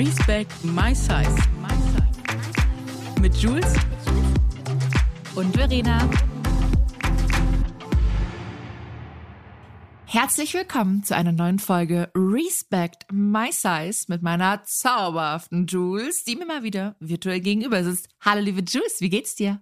Respect My Size. Mit Jules und Verena. Herzlich willkommen zu einer neuen Folge Respect My Size mit meiner zauberhaften Jules, die mir mal wieder virtuell gegenüber sitzt. Hallo liebe Jules, wie geht's dir?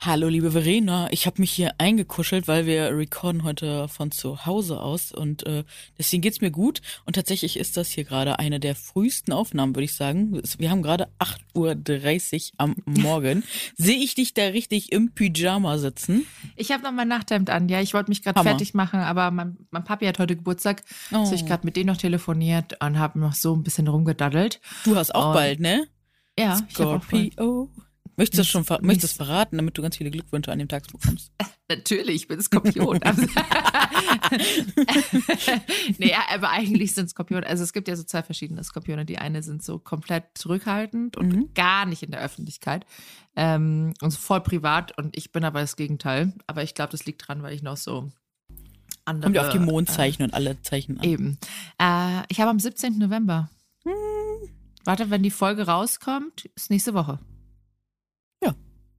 Hallo, liebe Verena. Ich habe mich hier eingekuschelt, weil wir recorden heute von zu Hause aus und äh, deswegen geht's mir gut. Und tatsächlich ist das hier gerade eine der frühesten Aufnahmen, würde ich sagen. Wir haben gerade 8.30 Uhr am Morgen. Sehe ich dich da richtig im Pyjama sitzen? Ich habe noch mein Nachthemd an, ja. Ich wollte mich gerade fertig machen, aber mein, mein Papi hat heute Geburtstag. Oh. So ich gerade mit denen noch telefoniert und habe noch so ein bisschen rumgedaddelt. Du hast auch und, bald, ne? Ja, Scorpio. Möchtest du das schon ver möchtest verraten, damit du ganz viele Glückwünsche an dem Tag bekommst? Natürlich, ich bin Skorpion. naja, aber eigentlich sind Skorpione, also es gibt ja so zwei verschiedene Skorpione. Die eine sind so komplett zurückhaltend und mhm. gar nicht in der Öffentlichkeit ähm, und so voll privat und ich bin aber das Gegenteil. Aber ich glaube, das liegt dran, weil ich noch so andere... Kommt ja auf die Mondzeichen äh, und alle Zeichen an. Eben. Äh, ich habe am 17. November. Hm. Warte, wenn die Folge rauskommt, ist nächste Woche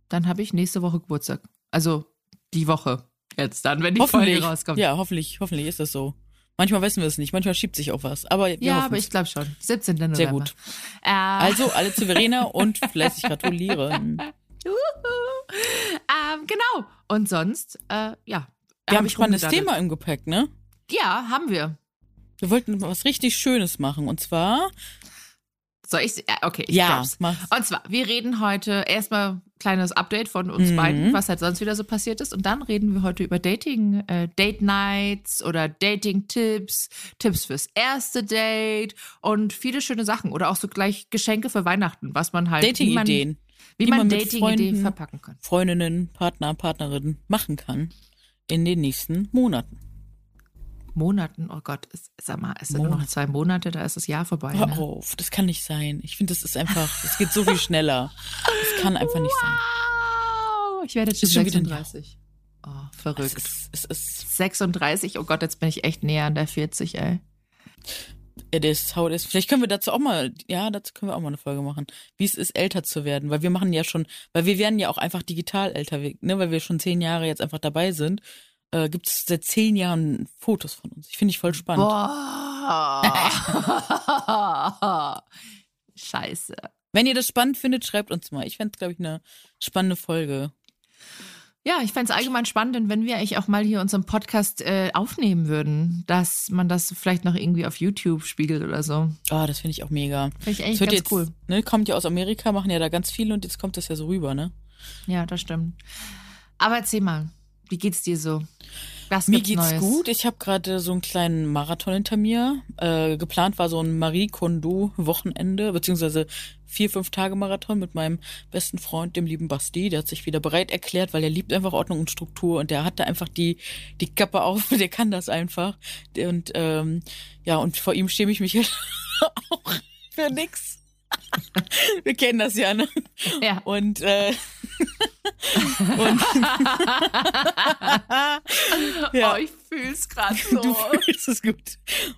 dann habe ich nächste Woche Geburtstag. Also die Woche jetzt dann, wenn die Folge rauskommt. Ja, hoffentlich, hoffentlich ist das so. Manchmal wissen wir es nicht, manchmal schiebt sich auch was. Aber ja, aber ich glaube schon. 17. November. Sehr gut. Äh. Also alle zu Verena und fleißig gratulieren. ähm, genau. Und sonst, äh, ja. Wir haben ein spannendes Thema im Gepäck, ne? Ja, haben wir. Wir wollten was richtig Schönes machen. Und zwar soll ich? Okay, ich ja. Mach's. Und zwar, wir reden heute erstmal kleines Update von uns mhm. beiden, was halt sonst wieder so passiert ist. Und dann reden wir heute über Dating, äh, Date Nights oder Dating-Tipps, Tipps fürs erste Date und viele schöne Sachen. Oder auch so gleich Geschenke für Weihnachten, was man halt. Dating-Ideen. Wie man, man Dating-Ideen verpacken kann. Freundinnen, Partner, Partnerinnen machen kann in den nächsten Monaten. Monaten, oh Gott, es, sag mal, es sind nur noch zwei Monate, da ist das Jahr vorbei. Hör ne? auf, das kann nicht sein. Ich finde, das ist einfach, es geht so viel schneller. Das kann einfach nicht sein. Ich werde jetzt schon 36. Oh, verrückt. Es ist, es ist 36, oh Gott, jetzt bin ich echt näher an der 40, ey. It is how it is. Vielleicht können wir dazu auch mal, ja, dazu können wir auch mal eine Folge machen, wie es ist, älter zu werden. Weil wir machen ja schon, weil wir werden ja auch einfach digital älter, ne, weil wir schon zehn Jahre jetzt einfach dabei sind äh, gibt es seit zehn Jahren Fotos von uns. Ich finde ich voll spannend. Boah. Scheiße. Wenn ihr das spannend findet, schreibt uns mal. Ich fände es, glaube ich, eine spannende Folge. Ja, ich fände es allgemein spannend, wenn wir eigentlich auch mal hier unseren Podcast äh, aufnehmen würden, dass man das vielleicht noch irgendwie auf YouTube spiegelt oder so. Ah, oh, das finde ich auch mega. Finde ich eigentlich ganz jetzt, cool. Ne, kommt ja aus Amerika, machen ja da ganz viel und jetzt kommt das ja so rüber, ne? Ja, das stimmt. Aber erzähl mal, wie geht's dir so? Was mir geht's Neues? gut. Ich habe gerade so einen kleinen Marathon hinter mir. Äh, geplant war so ein Marie Kondo Wochenende, beziehungsweise vier, fünf Tage Marathon mit meinem besten Freund, dem lieben Basti. Der hat sich wieder bereit erklärt, weil er liebt einfach Ordnung und Struktur und der hat da einfach die, die Kappe auf, der kann das einfach. Und ähm, ja, und vor ihm schäme ich mich halt auch für nix. Wir kennen das ja, ne? Ja. Und, äh, und ja. Oh, ich fühl's gerade so. Du fühlst es gut.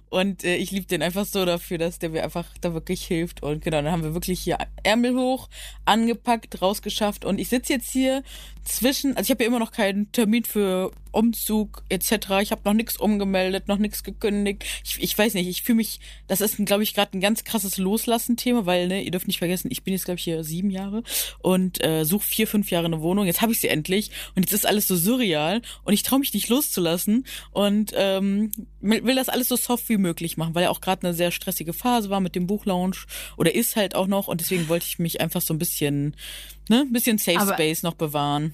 Und äh, ich liebe den einfach so dafür, dass der mir einfach da wirklich hilft. Und genau, dann haben wir wirklich hier Ärmel hoch, angepackt, rausgeschafft. Und ich sitze jetzt hier zwischen, also ich habe ja immer noch keinen Termin für Umzug etc. Ich habe noch nichts umgemeldet, noch nichts gekündigt. Ich, ich weiß nicht, ich fühle mich, das ist, glaube ich, gerade ein ganz krasses Loslassen-Thema, weil, ne, ihr dürft nicht vergessen, ich bin jetzt, glaube ich, hier sieben Jahre und äh, suche vier, fünf Jahre eine Wohnung. Jetzt habe ich sie endlich und jetzt ist alles so surreal und ich traue mich nicht loszulassen und ähm, will das alles so soft wie möglich machen, weil ja auch gerade eine sehr stressige Phase war mit dem Buchlaunch oder ist halt auch noch und deswegen wollte ich mich einfach so ein bisschen, ne, ein bisschen Safe Aber Space noch bewahren.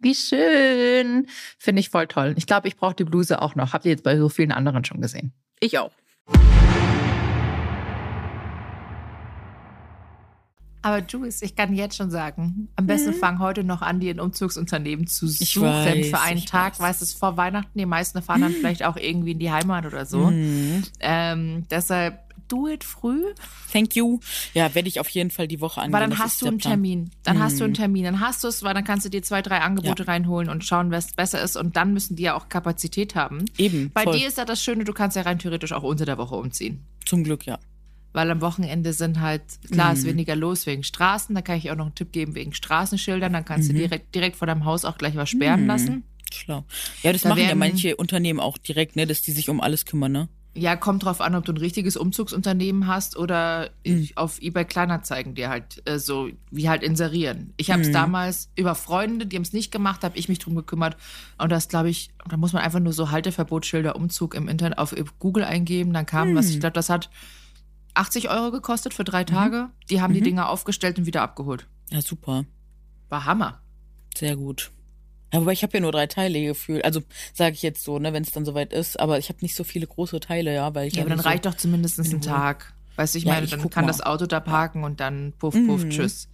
Wie schön. Finde ich voll toll. Ich glaube, ich brauche die Bluse auch noch. Habt ihr jetzt bei so vielen anderen schon gesehen? Ich auch. Aber Jules, ich kann jetzt schon sagen, am besten mhm. fang heute noch an, dir ein Umzugsunternehmen zu suchen weiß, für einen Tag. Weiß. Weißt du, vor Weihnachten, die meisten fahren dann vielleicht auch irgendwie in die Heimat oder so. Mhm. Ähm, deshalb do it früh. Thank you. Ja, werde ich auf jeden Fall die Woche angehen. Weil dann hast du einen Termin. Dann mhm. hast du einen Termin. Dann hast du es, weil dann kannst du dir zwei, drei Angebote ja. reinholen und schauen, was besser ist. Und dann müssen die ja auch Kapazität haben. Eben. Bei voll. dir ist ja das Schöne, du kannst ja rein theoretisch auch unter der Woche umziehen. Zum Glück, ja. Weil am Wochenende sind halt, klar, mhm. ist weniger los wegen Straßen. Da kann ich auch noch einen Tipp geben wegen Straßenschildern. Dann kannst mhm. du direkt, direkt vor deinem Haus auch gleich was sperren mhm. lassen. Schlau. Ja, das da machen ja manche Unternehmen auch direkt, ne, dass die sich um alles kümmern, ne? Ja, kommt drauf an, ob du ein richtiges Umzugsunternehmen hast oder mhm. auf eBay Kleinanzeigen dir halt äh, so wie halt inserieren. Ich habe es mhm. damals über Freunde, die haben es nicht gemacht, habe ich mich drum gekümmert und das glaube ich, da muss man einfach nur so Halteverbotsschilder Umzug im Internet auf Google eingeben, dann kam mhm. was. Ich glaube, das hat 80 Euro gekostet für drei mhm. Tage. Die haben die mhm. Dinger aufgestellt und wieder abgeholt. Ja, super. War Hammer. Sehr gut. Ja, wobei ich habe ja nur drei Teile gefühlt. Also sage ich jetzt so, ne, wenn es dann soweit ist. Aber ich habe nicht so viele große Teile, ja, weil ich ja. aber dann reicht doch zumindest ein Tag. Weißt du, ich ja, meine, ich dann kann mal. das Auto da parken und dann puff, puff, mhm. tschüss.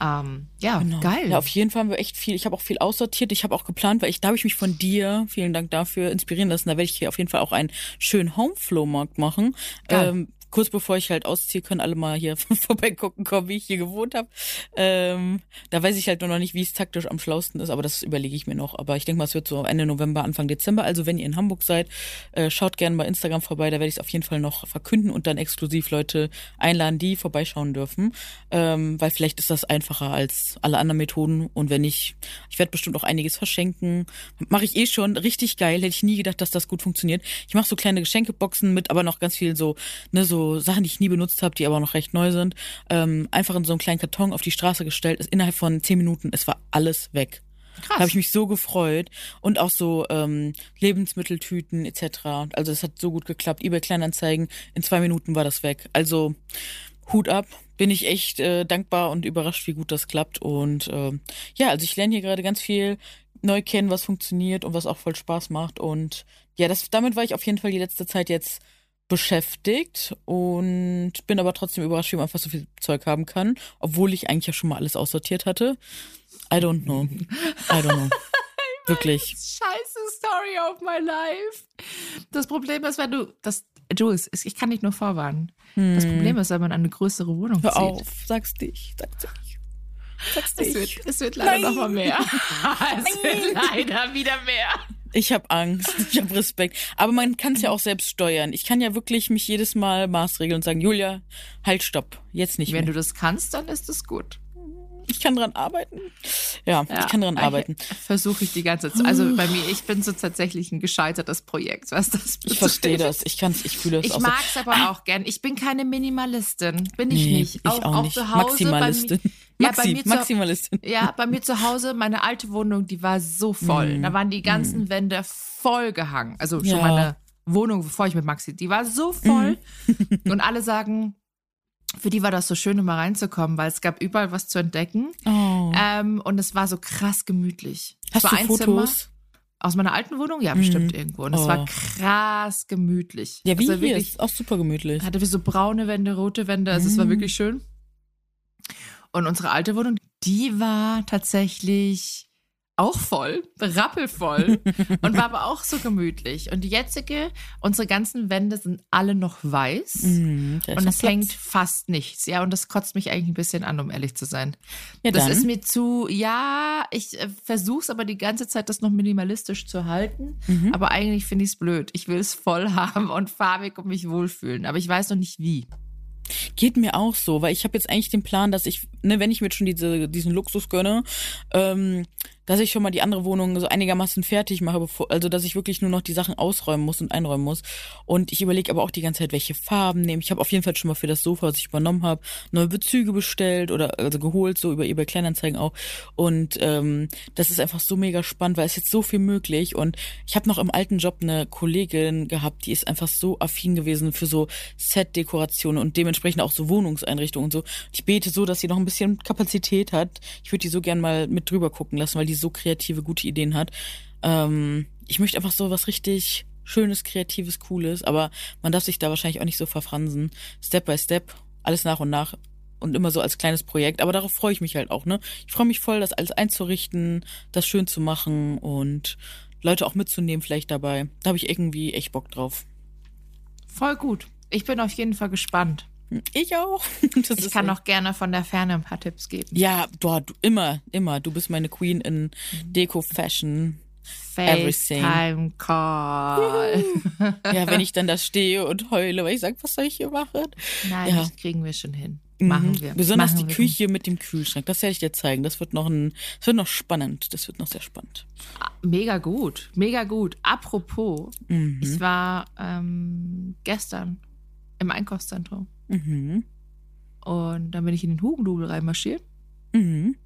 Ähm, ja, genau. geil. Ja, auf jeden Fall haben wir echt viel. Ich habe auch viel aussortiert. Ich habe auch geplant, weil ich, da habe ich mich von dir, vielen Dank dafür, inspirieren lassen. Da werde ich hier auf jeden Fall auch einen schönen Homeflow-Markt machen. Ähm, kurz bevor ich halt ausziehe, können alle mal hier vorbeigucken kommen, wie ich hier gewohnt habe. Ähm, da weiß ich halt nur noch nicht, wie es taktisch am schlausten ist, aber das überlege ich mir noch. Aber ich denke mal, es wird so Ende November, Anfang Dezember. Also wenn ihr in Hamburg seid, äh, schaut gerne bei Instagram vorbei, da werde ich es auf jeden Fall noch verkünden und dann exklusiv Leute einladen, die vorbeischauen dürfen. Ähm, weil vielleicht ist das einfacher als alle anderen Methoden. Und wenn nicht, ich werde bestimmt auch einiges verschenken. Mache ich eh schon richtig geil. Hätte ich nie gedacht, dass das gut funktioniert. Ich mache so kleine Geschenkeboxen mit, aber noch ganz viel so, ne, so so Sachen, die ich nie benutzt habe, die aber noch recht neu sind, ähm, einfach in so einen kleinen Karton auf die Straße gestellt. Ist innerhalb von zehn Minuten, es war alles weg. Krass. Da habe ich mich so gefreut. Und auch so ähm, Lebensmitteltüten etc. Also es hat so gut geklappt. eBay Kleinanzeigen, in zwei Minuten war das weg. Also Hut ab, bin ich echt äh, dankbar und überrascht, wie gut das klappt. Und äh, ja, also ich lerne hier gerade ganz viel neu kennen, was funktioniert und was auch voll Spaß macht. Und ja, das, damit war ich auf jeden Fall die letzte Zeit jetzt beschäftigt und bin aber trotzdem überrascht, wie man einfach so viel Zeug haben kann, obwohl ich eigentlich ja schon mal alles aussortiert hatte. I don't know. I don't know. Wirklich. Scheiße Story of my life. Das Problem ist, wenn du das Jules, ich kann dich nur vorwarnen. Hm. Das Problem ist, wenn man eine größere Wohnung Hör zieht. auf, sag's dich, sag's dich. Sag's dich. Es wird, es wird leider noch mal mehr. es wird leider wieder mehr. Ich habe Angst, ich habe Respekt. Aber man kann es ja auch selbst steuern. Ich kann ja wirklich mich jedes Mal maßregeln und sagen, Julia, halt, stopp, jetzt nicht Wenn mehr. du das kannst, dann ist es gut. Ich kann dran arbeiten. Ja, ja ich kann dran arbeiten. Versuche ich die ganze Zeit. Also bei mir, ich bin so tatsächlich ein gescheitertes Projekt, was das betrifft. Ich verstehe das. Ich kann's, ich fühle das. Ich mag es aber auch gern. Ich bin keine Minimalistin. Bin ich nee, nicht. Ich auch, auch nicht. Zu Hause Maximalistin. Bei, ja, Maxi, bei mir Maximalistin. Zu, ja, bei mir zu Hause, meine alte Wohnung, die war so voll. Mm. Da waren die ganzen mm. Wände voll gehangen. Also schon ja. meine Wohnung, bevor ich mit Maxi, die war so voll. Mm. Und alle sagen, für die war das so schön, um mal reinzukommen, weil es gab überall was zu entdecken. Oh. Ähm, und es war so krass gemütlich. Hast es war du ein Fotos? Zimmer. Aus meiner alten Wohnung? Ja, bestimmt mm. irgendwo. Und es oh. war krass gemütlich. Ja, wie also hier ist auch super gemütlich. Hatte wie so braune Wände, rote Wände. Also mm. es war wirklich schön. Und unsere alte Wohnung, die war tatsächlich auch voll, rappelvoll und war aber auch so gemütlich. Und die jetzige, unsere ganzen Wände sind alle noch weiß ist und es hängt fast nichts. Ja, und das kotzt mich eigentlich ein bisschen an, um ehrlich zu sein. Ja, das dann. ist mir zu, ja, ich äh, versuche es aber die ganze Zeit, das noch minimalistisch zu halten. Mhm. Aber eigentlich finde ich es blöd. Ich will es voll haben und farbig und mich wohlfühlen. Aber ich weiß noch nicht wie. Geht mir auch so, weil ich habe jetzt eigentlich den Plan, dass ich, ne, wenn ich mir schon diese, diesen Luxus gönne, ähm, dass ich schon mal die andere Wohnung so einigermaßen fertig mache, bevor, also dass ich wirklich nur noch die Sachen ausräumen muss und einräumen muss. Und ich überlege aber auch die ganze Zeit, welche Farben nehmen. Ich habe auf jeden Fall schon mal für das Sofa, was ich übernommen habe, neue Bezüge bestellt oder also geholt, so über eBay Kleinanzeigen auch. Und ähm, das ist einfach so mega spannend, weil es jetzt so viel möglich. Und ich habe noch im alten Job eine Kollegin gehabt, die ist einfach so affin gewesen für so Set-Dekorationen und dementsprechend auch so Wohnungseinrichtungen und so. Ich bete so, dass sie noch ein bisschen Kapazität hat. Ich würde die so gern mal mit drüber gucken lassen, weil die so kreative, gute Ideen hat. Ähm, ich möchte einfach so was richtig Schönes, Kreatives, Cooles, aber man darf sich da wahrscheinlich auch nicht so verfransen. Step by Step, alles nach und nach und immer so als kleines Projekt. Aber darauf freue ich mich halt auch, ne? Ich freue mich voll, das alles einzurichten, das schön zu machen und Leute auch mitzunehmen vielleicht dabei. Da habe ich irgendwie echt Bock drauf. Voll gut. Ich bin auf jeden Fall gespannt. Ich auch. Das Ich kann auch gerne von der Ferne ein paar Tipps geben. Ja, dort immer, immer. Du bist meine Queen in Deko Fashion. Everything. FaceTime Call. Ja, wenn ich dann da stehe und heule, weil ich sage, was soll ich hier machen? Nein, Ja. das kriegen wir schon hin. Machen Mhm. wir. Besonders Machen die wir. Küche mit dem Kühlschrank. Das werde ich dir zeigen. Das wird noch ein, das wird noch spannend. Das wird noch sehr spannend. Mega gut, mega gut. Apropos, Mhm. ich war ähm, gestern im Einkaufszentrum Mhm. und dann bin ich in den Hugendubel reinmarschiert. Mhm.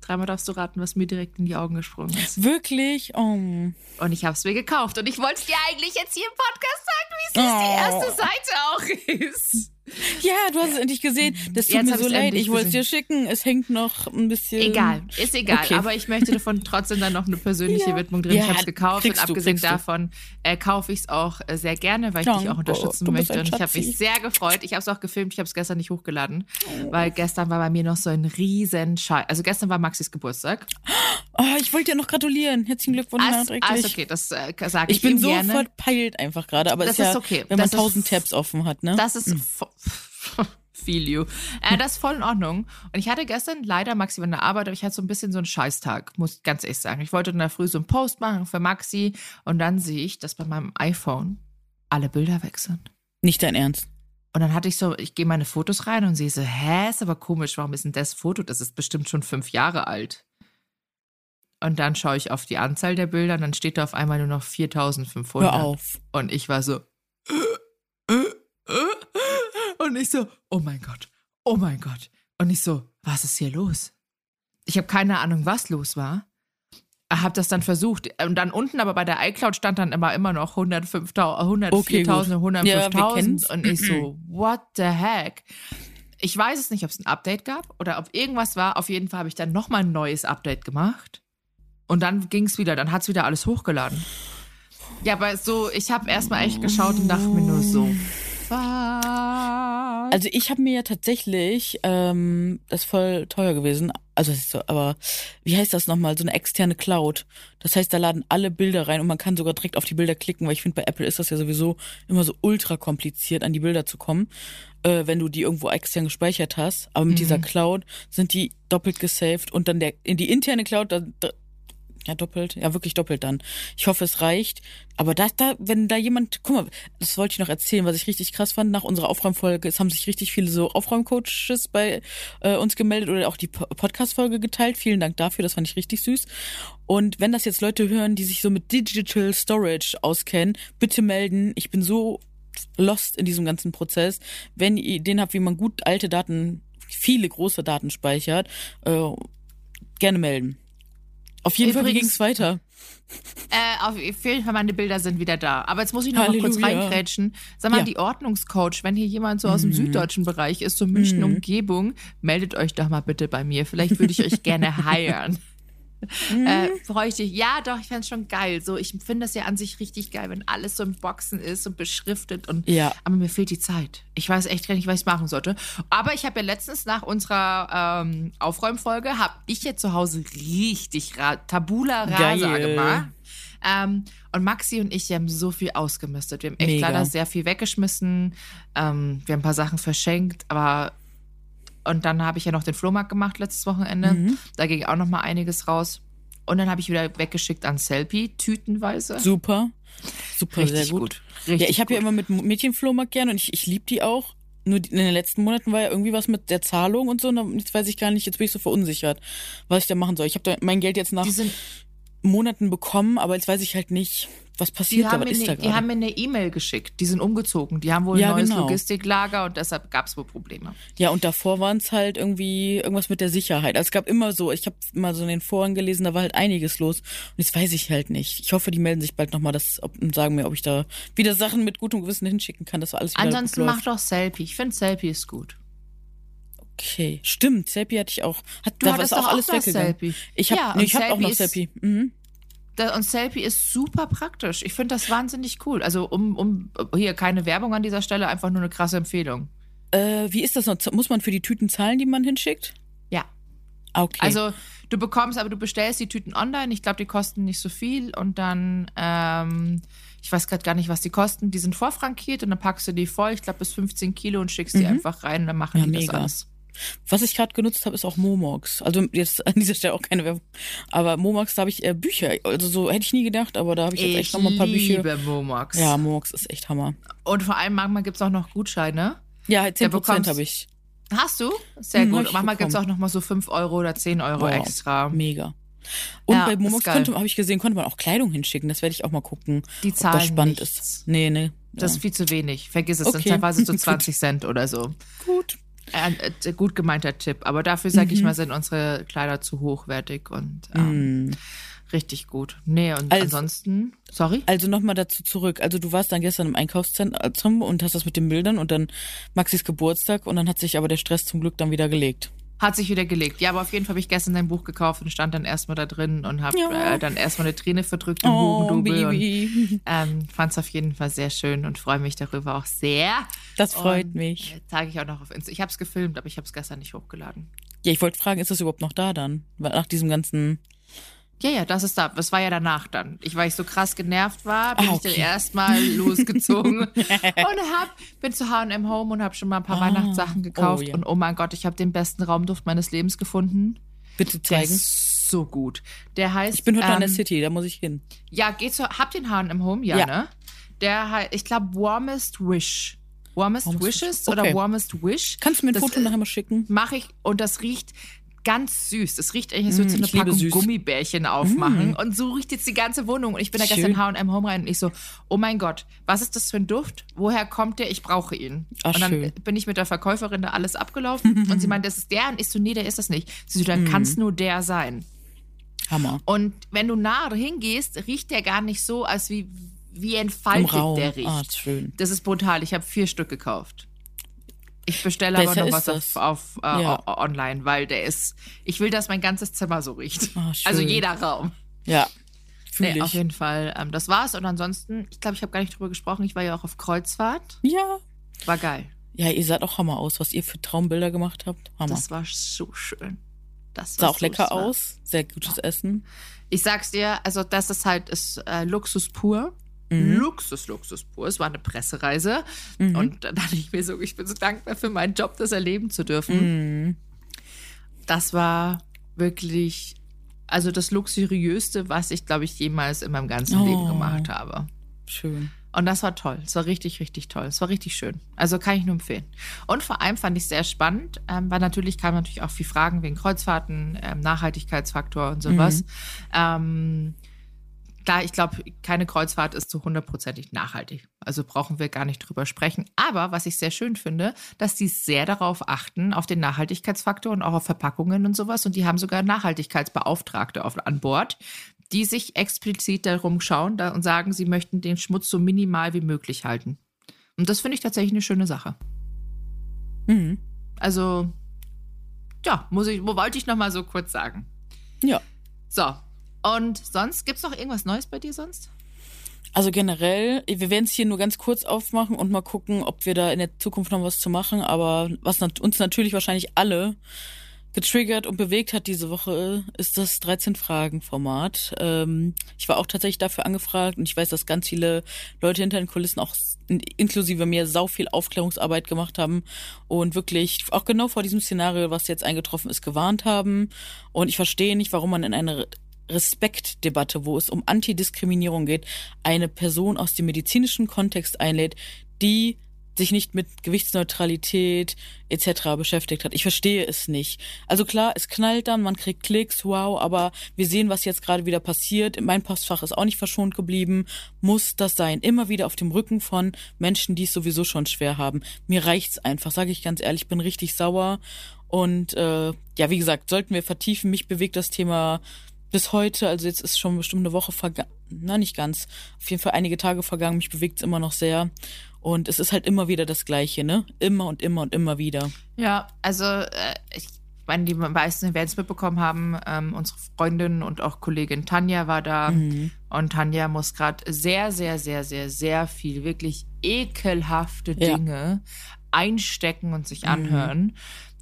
Dreimal darfst du raten, was mir direkt in die Augen gesprungen ist. Wirklich? Oh. Und ich habe es mir gekauft. Und ich wollte es dir eigentlich jetzt hier im Podcast sagen, wie süß Oh. die erste Seite auch ist. Ja, du hast es endlich gesehen. Das tut Jetzt mir so leid. Ich wollte es dir schicken. Es hängt noch ein bisschen. Egal, ist egal. Okay. Aber ich möchte davon trotzdem dann noch eine persönliche Ja. Widmung drin. Ja, ich habe es gekauft und abgesehen du. davon äh, kaufe ich es auch äh, sehr gerne, weil ich dich Danke, auch unterstützen bist möchte. Und ich habe mich sehr gefreut. Ich habe es auch gefilmt. Ich habe es gestern nicht hochgeladen, weil gestern war bei mir noch so ein riesen Scheiß. Also gestern war Maxis Geburtstag. Oh, ich wollte dir noch gratulieren. Herzlichen Glückwunsch Alles, nachträglich. alles okay, das äh, sage ich, Ich bin so gerne. verpeilt einfach gerade, aber Das es ist ja, ist okay. wenn man Das ist- tausend Tabs offen hat, ne? Das ist feel you. Äh, das ist voll in Ordnung. Und ich hatte gestern leider Maxi in der Arbeit, aber ich hatte so ein bisschen so einen Scheißtag, muss ich ganz ehrlich sagen. Ich wollte in der Früh so einen Post machen für Maxi und dann sehe ich, dass bei meinem iPhone alle Bilder weg sind. Nicht dein Ernst. Und dann hatte ich so, ich gehe meine Fotos rein und sehe so, hä, ist aber komisch, warum ist denn das Foto? Das ist bestimmt schon fünf Jahre alt. Und dann schaue ich auf die Anzahl der Bilder und dann steht da auf einmal nur noch 4500. Hör auf. Und ich war so. äh, äh, äh. Und ich so, oh mein Gott, oh mein Gott. Und ich so, was ist hier los? Ich habe keine Ahnung, was los war. Habe das dann versucht. Und dann unten aber bei der iCloud stand dann immer, immer noch 105.000, Okay, 104.000, gut. Ja, wir 105.000. kennen's. und ich so, what the heck? Ich weiß es nicht, ob es ein Update gab oder ob irgendwas war. Auf jeden Fall habe ich dann nochmal ein neues Update gemacht. Und dann ging es wieder, dann hat es wieder alles hochgeladen. Ja, aber so, ich habe erstmal echt geschaut und dachte mir nur so, was? Also ich habe mir ja tatsächlich, ähm, das ist voll teuer gewesen, also ist so, aber wie heißt das nochmal, so eine externe Cloud. Das heißt, da laden alle Bilder rein und man kann sogar direkt auf die Bilder klicken, weil ich finde, bei Apple ist das ja sowieso immer so ultra kompliziert, an die Bilder zu kommen, äh, wenn du die irgendwo extern gespeichert hast. Aber mit dieser Cloud sind die doppelt gesaved und dann der in die interne Cloud, da, da, ja, doppelt. Ja, wirklich doppelt dann. Ich hoffe, es reicht. Aber da, da, wenn da jemand, guck mal, das wollte ich noch erzählen, was ich richtig krass fand. Nach unserer Aufräumfolge, es haben sich richtig viele so Aufräumcoaches bei äh, uns gemeldet oder auch die Po- Podcast-Folge geteilt. Vielen Dank dafür, das fand ich richtig süß. Und wenn das jetzt Leute hören, die sich so mit Digital Storage auskennen, bitte melden. Ich bin so lost in diesem ganzen Prozess. Wenn ihr Ideen habt, wie man gut alte Daten, viele große Daten speichert, äh, gerne melden. Auf jeden Fall, wie Übrigens- ging's weiter? Äh, auf jeden Fall, meine Bilder sind wieder da. Aber jetzt muss ich noch mal kurz reingrätschen. Sag mal, Ja. die Ordnungscoach, wenn hier jemand so aus dem Mhm. süddeutschen Bereich ist, so München Mhm. Umgebung, meldet euch doch mal bitte bei mir. Vielleicht würde ich euch gerne heiren. Mhm. Äh, bräuchte ich. Ja, doch, ich fände es schon geil. So, ich finde das ja an sich richtig geil, wenn alles so in Boxen ist und beschriftet und ja. aber mir fehlt die Zeit. Ich weiß echt gar nicht, was ich machen sollte. Aber ich habe ja letztens nach unserer ähm, Aufräumfolge habe ich jetzt zu Hause richtig ra Tabula Rasa Geil. gemacht. Ähm, und Maxi und ich haben so viel ausgemistet. Wir haben echt Mega. leider sehr viel weggeschmissen. Ähm, wir haben ein paar Sachen verschenkt, aber und dann habe ich ja noch den Flohmarkt gemacht letztes Wochenende. Mhm. Da ging auch noch mal einiges raus. Und dann habe ich wieder weggeschickt an Selfie, tütenweise. Super. Super, Richtig sehr gut. gut. Richtig ja, ich habe ja immer mit Mädchenflohmarkt gern und ich, ich liebe die auch. Nur in den letzten Monaten war ja irgendwie was mit der Zahlung und so. Und jetzt weiß ich gar nicht, jetzt bin ich so verunsichert, was ich da machen soll. Ich habe mein Geld jetzt nach Monaten bekommen, aber jetzt weiß ich halt nicht, was passiert da, was ist da ne, die haben mir eine E-Mail geschickt. Die sind umgezogen. Die haben wohl Ja, ein neues genau. Logistiklager und deshalb gab es wohl Probleme. Ja, und davor waren es halt irgendwie irgendwas mit der Sicherheit. Also es gab immer so, ich habe mal so in den Foren gelesen, da war halt einiges los. Und jetzt weiß ich halt nicht. Ich hoffe, die melden sich bald nochmal und sagen mir, ob ich da wieder Sachen mit gutem Gewissen hinschicken kann, dass alles wieder Ansonsten mach doch Selfie. Ich finde Selfie ist gut. Okay, stimmt. Selfie hatte ich auch. Hat, Du da ist auch auch alles weggegangen. Selfie. Ich habe Ja, nee, ich hab auch noch Selfie. Mhm. Und Selfie ist super praktisch. Ich finde das wahnsinnig cool. Also um, um hier keine Werbung an dieser Stelle, einfach nur eine krasse Empfehlung. Äh, wie ist das noch? Muss man für die Tüten zahlen, die man hinschickt? Ja. Ah, Okay. Also du bekommst, aber du bestellst die Tüten online. Ich glaube, die kosten nicht so viel. Und dann, ähm, ich weiß gerade gar nicht, was die kosten. Die sind vorfrankiert und dann packst du die voll. Ich glaube, bis 15 Kilo und schickst die einfach rein und dann machen Mhm. Ja, die das mega. alles. Was ich gerade genutzt habe, ist auch Momox. Also jetzt an dieser Stelle auch keine Werbung. Aber Momox, da habe ich äh, Bücher. Also so hätte ich nie gedacht, aber da habe ich jetzt echt noch mal ein paar Bücher. liebe Momox. Ja, Momox ist echt Hammer. Und vor allem manchmal gibt es auch noch Gutscheine. Ja, 10% bekommst- habe ich. Hast du? Sehr Hm, gut. ich Manchmal gibt es auch bekommen. noch mal so 5 Euro oder 10 Euro Wow, extra. Mega. Und Ja, bei ist Momox habe ich gesehen, konnte man auch Kleidung hinschicken. Das werde ich auch mal gucken, Die ob das spannend nichts. ist. Nee, nee. Das ist ja. viel zu wenig. Vergiss es. Das Okay. sind teilweise so Gut. 20 Cent oder so. gut. Ein äh, gut gemeinter Tipp. Aber dafür, sage Mhm. ich mal, sind unsere Kleider zu hochwertig und ähm, Mm. richtig gut. Nee, und Also- ansonsten, sorry? Also nochmal dazu zurück. Also du warst dann gestern im Einkaufszentrum und hast das mit den Bildern und dann Maxis Geburtstag und dann hat sich aber der Stress zum Glück dann wieder gelegt. Hat sich wieder gelegt. Ja, aber auf jeden Fall habe ich gestern dein Buch gekauft und stand dann erstmal da drin und habe Ja. äh, dann erstmal eine Träne verdrückt im Oh, Hugendubel und ähm, fand es auf jeden Fall sehr schön und freue mich darüber auch sehr. Das freut Und, mich. äh, Zeige ich auch noch auf Insta. Ich habe es gefilmt, aber ich habe es gestern nicht hochgeladen. Ja, ich wollte fragen, ist das überhaupt noch da dann? Nach diesem ganzen. Ja, ja, das ist da. Das war ja danach dann. Ich, weil ich so krass genervt war, bin Ah, ich dann okay. erstmal losgezogen und hab, bin zu H&M Home und habe schon mal ein paar Ah, Weihnachtssachen gekauft. oh ja. Und oh mein Gott, ich habe den besten Raumduft meines Lebens gefunden. Bitte Der zeigen. ist so gut. Der heißt. Ich bin heute ähm, an der City, da muss ich hin. Ja, geht so. Habt ihr den H&M Home? Ja, Ja. ne? Der heißt, ich glaube, Warmest Wish. Warmest, Warmest Wishes Wish. oder Okay. Warmest Wish. Kannst du mir ein Das, Foto nachher mal schicken? mache ich und das riecht ganz süß. Das riecht eigentlich, als würdest du Mm, eine ich liebe Packung süß. Gummibärchen aufmachen. Und so riecht jetzt die ganze Wohnung. Und ich bin da gestern Schön. in H&M Home rein und ich so, oh mein Gott, was ist das für ein Duft? Woher kommt der? Ich brauche ihn. Ach, und dann schön. bin ich mit der Verkäuferin da alles abgelaufen und sie meint, das ist der. Und ich so, nee, der ist das nicht. Sie so, dann kann Mhm. es nur der sein. Hammer. Und wenn du nah hingehst, riecht der gar nicht so, als wie, wie entfaltet der riecht. Ah, schön. Das ist brutal. Ich habe vier Stück gekauft. Ich bestelle aber noch was das. auf, auf äh, Ja. online, weil der ist. Ich will, dass mein ganzes Zimmer so riecht. Schön. also jeder Raum. Ja. Nee, auf jeden Fall. Ähm, das war's. Und ansonsten, ich glaube, ich habe gar nicht drüber gesprochen. Ich war ja auch auf Kreuzfahrt. Ja. War geil. Ja, ihr seht auch Hammer aus, was ihr für Traumbilder gemacht habt. Hammer. Das war so schön. Das sah war auch lecker smart. aus. Sehr gutes Essen. Ich sag's dir, also das ist halt ist, äh, Luxus pur. Mhm. Luxus, Luxus pur. Es war eine Pressereise. Mhm. Und dann dachte ich mir so, ich bin so dankbar für meinen Job, das erleben zu dürfen. Mhm. Das war wirklich, also das luxuriöste, was ich, glaube ich, jemals in meinem ganzen Oh. Leben gemacht habe. Schön. Und das war toll. Es war richtig, richtig toll. Es war richtig schön. Also kann ich nur empfehlen. Und vor allem fand ich sehr spannend, ähm, weil natürlich kamen natürlich auch viel Fragen wegen Kreuzfahrten, ähm, Nachhaltigkeitsfaktor und sowas. Ähm, klar, ich glaube, keine Kreuzfahrt ist zu hundertprozentig nachhaltig. Also brauchen wir gar nicht drüber sprechen. Aber was ich sehr schön finde, dass die sehr darauf achten, auf den Nachhaltigkeitsfaktor und auch auf Verpackungen und sowas. Und die haben sogar Nachhaltigkeitsbeauftragte auf, an Bord, die sich explizit darum schauen da, und sagen, sie möchten den Schmutz so minimal wie möglich halten. Und das finde ich tatsächlich eine schöne Sache. Mhm. Also, ja, muss ich, wo wollte ich noch mal so kurz sagen. Ja. So. Und sonst gibt es noch irgendwas Neues bei dir sonst? Also generell, wir werden es hier nur ganz kurz aufmachen und mal gucken, ob wir da in der Zukunft noch was zu machen. Aber was uns natürlich wahrscheinlich alle getriggert und bewegt hat diese Woche, ist das 13-Fragen-Format. Ähm, ich war auch tatsächlich dafür angefragt und ich weiß, dass ganz viele Leute hinter den Kulissen auch inklusive mir sau viel Aufklärungsarbeit gemacht haben und wirklich auch genau vor diesem Szenario, was jetzt eingetroffen ist, gewarnt haben. Und ich verstehe nicht, warum man in eine Respektdebatte, wo es um Antidiskriminierung geht, eine Person aus dem medizinischen Kontext einlädt, die sich nicht mit Gewichtsneutralität etc. beschäftigt hat. Ich verstehe es nicht. Also klar, es knallt dann, man kriegt Klicks, wow, aber wir sehen, was jetzt gerade wieder passiert. Mein Postfach ist auch nicht verschont geblieben. Muss das sein? Immer wieder auf dem Rücken von Menschen, die es sowieso schon schwer haben. Mir reicht's einfach, sage ich ganz ehrlich, bin richtig sauer. Und äh, ja, wie gesagt, sollten wir vertiefen. Mich bewegt das Thema bis heute, also jetzt ist schon bestimmt eine Woche vergangen, na nicht ganz, auf jeden Fall einige Tage vergangen, mich bewegt es immer noch sehr. Und es ist halt immer wieder das Gleiche, ne? Immer und immer und immer wieder. Ja, also äh, ich meine, die meisten werden es mitbekommen haben, ähm, unsere Freundin und auch Kollegin Tanja war da. Mhm. Und Tanja muss gerade sehr, sehr, sehr, sehr, sehr viel, wirklich ekelhafte Dinge ja. einstecken und sich anhören. Mhm.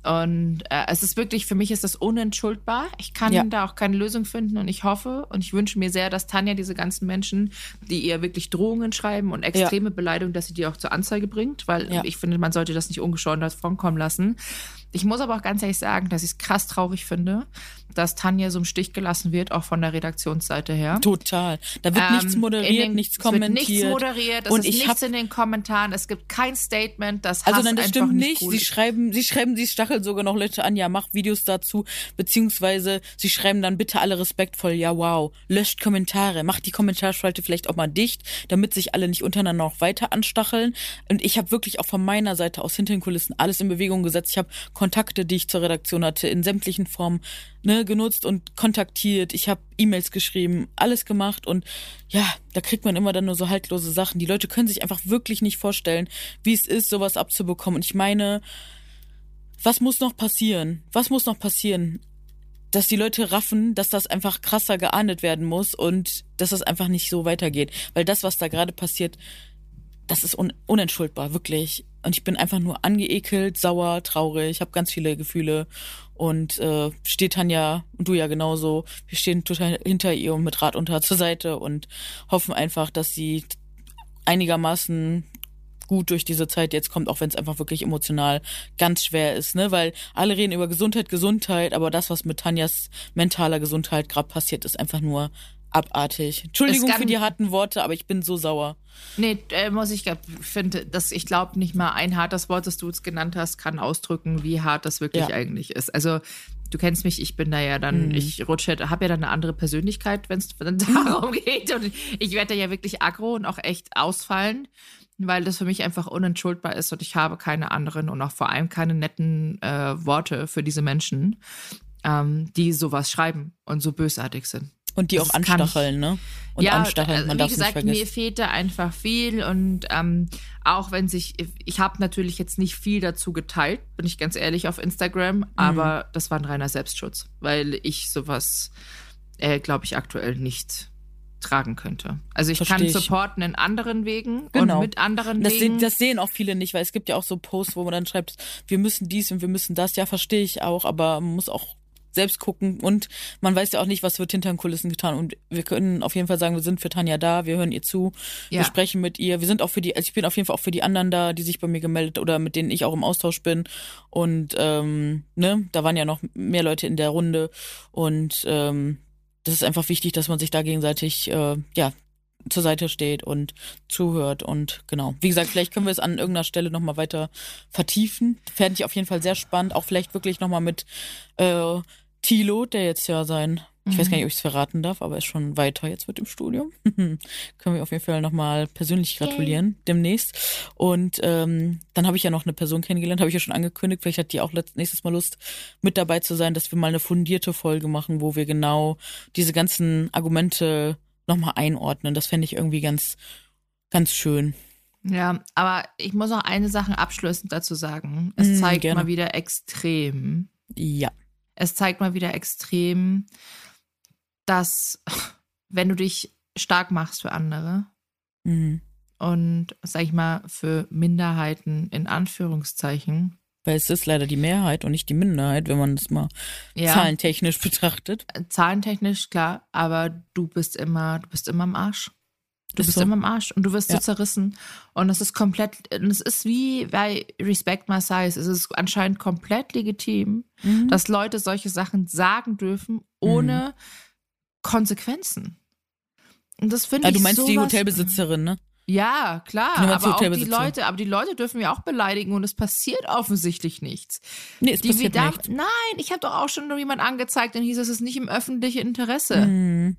Und äh, es ist wirklich, für mich ist das unentschuldbar. Ich kann ja. da auch keine Lösung finden und ich hoffe und ich wünsche mir sehr, dass Tanja diese ganzen Menschen, die ihr wirklich Drohungen schreiben und extreme ja. Beleidigung, dass sie die auch zur Anzeige bringt, weil ja. ich finde, man sollte das nicht ungeschoren davon kommen lassen. Ich muss aber auch ganz ehrlich sagen, dass ich es krass traurig finde, dass Tanja so im Stich gelassen wird, auch von der Redaktionsseite her. Total. Da wird ähm, nichts moderiert, den, nichts kommentiert. Es wird nichts moderiert, es und ist nichts in den Kommentaren, es gibt kein Statement, das Also nein, das stimmt nicht. Cool sie schreiben, sie schreiben, sie stacheln sogar noch Leute an, ja, mach Videos dazu, beziehungsweise sie schreiben dann bitte alle respektvoll, ja, wow, löscht Kommentare, macht die Kommentarspalte vielleicht auch mal dicht, damit sich alle nicht untereinander noch weiter anstacheln. Und ich habe wirklich auch von meiner Seite aus hinter den Kulissen alles in Bewegung gesetzt. Ich habe Kontakte, die ich zur Redaktion hatte, in sämtlichen Formen ne, genutzt und kontaktiert. Ich habe E-Mails geschrieben, alles gemacht und ja, da kriegt man immer dann nur so haltlose Sachen. Die Leute können sich einfach wirklich nicht vorstellen, wie es ist, sowas abzubekommen. Und ich meine, was muss noch passieren? Was muss noch passieren? Dass die Leute raffen, dass das einfach krasser geahndet werden muss und dass das einfach nicht so weitergeht. Weil das, was da gerade passiert, das ist un unentschuldbar, wirklich. Und ich bin einfach nur angeekelt, sauer, traurig, habe ganz viele Gefühle. Und äh, steht Tanja und du ja genauso. Wir stehen total hinter ihr und mit Rat unter zur Seite und hoffen einfach, dass sie einigermaßen gut durch diese Zeit jetzt kommt, auch wenn es einfach wirklich emotional ganz schwer ist, ne? Weil alle reden über Gesundheit, Gesundheit, aber das, was mit Tanjas mentaler Gesundheit gerade passiert, ist einfach nur abartig. Entschuldigung für die harten Worte, aber ich bin so sauer. Nee, äh, muss ich finde, dass ich glaube nicht mal ein hartes Wort, das du jetzt genannt hast, kann ausdrücken, wie hart das wirklich ja. eigentlich ist. Also du kennst mich, ich bin da ja dann, mhm. ich rutsche, habe ja dann eine andere Persönlichkeit, wenn es darum geht und ich werde da ja wirklich aggro und auch echt ausfallen, weil das für mich einfach unentschuldbar ist und ich habe keine anderen und auch vor allem keine netten äh, Worte für diese Menschen, ähm, die sowas schreiben und so bösartig sind. Und die auch anstacheln, ne? Und ja, anstacheln, man wie gesagt, mir fehlt da einfach viel und ähm, auch wenn sich, ich habe natürlich jetzt nicht viel dazu geteilt, bin ich ganz ehrlich auf Instagram, mhm. aber das war ein reiner Selbstschutz, weil ich sowas, äh, glaube ich, aktuell nicht tragen könnte. Also ich Versteh kann supporten in anderen Wegen genau. und mit anderen das Wegen. Se das sehen auch viele nicht, weil es gibt ja auch so Posts, wo man dann schreibt, wir müssen dies und wir müssen das. Ja, verstehe ich auch, aber man muss auch selbst gucken und man weiß ja auch nicht, was wird hinter den Kulissen getan und wir können auf jeden Fall sagen, wir sind für Tanja da, wir hören ihr zu, ja. wir sprechen mit ihr, wir sind auch für die, also ich bin auf jeden Fall auch für die anderen da, die sich bei mir gemeldet oder mit denen ich auch im Austausch bin und ähm, ne, da waren ja noch mehr Leute in der Runde und ähm, das ist einfach wichtig, dass man sich da gegenseitig äh, ja zur Seite steht und zuhört und genau. Wie gesagt, vielleicht können wir es an irgendeiner Stelle nochmal weiter vertiefen. Fände ich auf jeden Fall sehr spannend. Auch vielleicht wirklich nochmal mit äh, Tilo, der jetzt ja sein, ich weiß gar nicht, ob ich es verraten darf, aber er ist schon weiter jetzt mit dem Studium. Können wir auf jeden Fall nochmal persönlich gratulieren Yay. demnächst. Und ähm, dann habe ich ja noch eine Person kennengelernt, habe ich ja schon angekündigt. Vielleicht hat die auch nächstes Mal Lust, mit dabei zu sein, dass wir mal eine fundierte Folge machen, wo wir genau diese ganzen Argumente nochmal einordnen. Das fände ich irgendwie ganz, ganz schön. Ja, aber ich muss noch eine Sache abschließend dazu sagen. Es mm, zeigt gerne. mal wieder extrem. Ja. Es zeigt mal wieder extrem, dass wenn du dich stark machst für andere Mhm. und, sag ich mal, für Minderheiten in Anführungszeichen, Weil es ist leider die Mehrheit und nicht die Minderheit, wenn man das mal ja, zahlentechnisch betrachtet. zahlentechnisch klar, aber du bist immer, du bist immer im Arsch. Du Ist bist so. immer im Arsch und du wirst Ja. so zerrissen. Und es ist komplett, und es ist wie bei Respect My Size. Es ist anscheinend komplett legitim, Mhm. dass Leute solche Sachen sagen dürfen, ohne Konsequenzen. Und das finde Ah, ich du meinst die Hotelbesitzerin, ne? Ja, klar. Aber auch die. Leute, aber die Leute dürfen wir auch beleidigen und es passiert offensichtlich nichts. Nee, es Die passiert da, nicht. nein, ich habe doch auch schon nur jemand angezeigt und hieß, es ist nicht im öffentlichen Interesse. Mhm.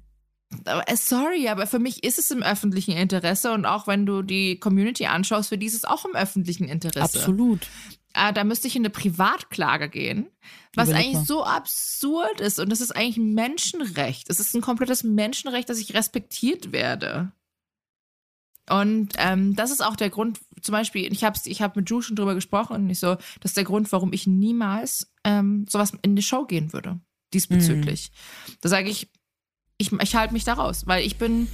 Äh, sorry, aber für mich ist es im öffentlichen Interesse und auch wenn du die Community anschaust, für die ist es auch im öffentlichen Interesse. Absolut. Ah, da müsste ich in eine Privatklage gehen, was Überleg eigentlich mal. so absurd ist und das ist eigentlich ein Menschenrecht. Es ist ein komplettes Menschenrecht, dass ich respektiert werde. Und ähm, das ist auch der Grund, zum Beispiel, ich habe ich hab mit Ju schon drüber gesprochen und ich so, das ist der Grund, warum ich niemals ähm, sowas in die Show gehen würde, diesbezüglich. Da sage ich, ich, ich halte mich da raus, weil ich bin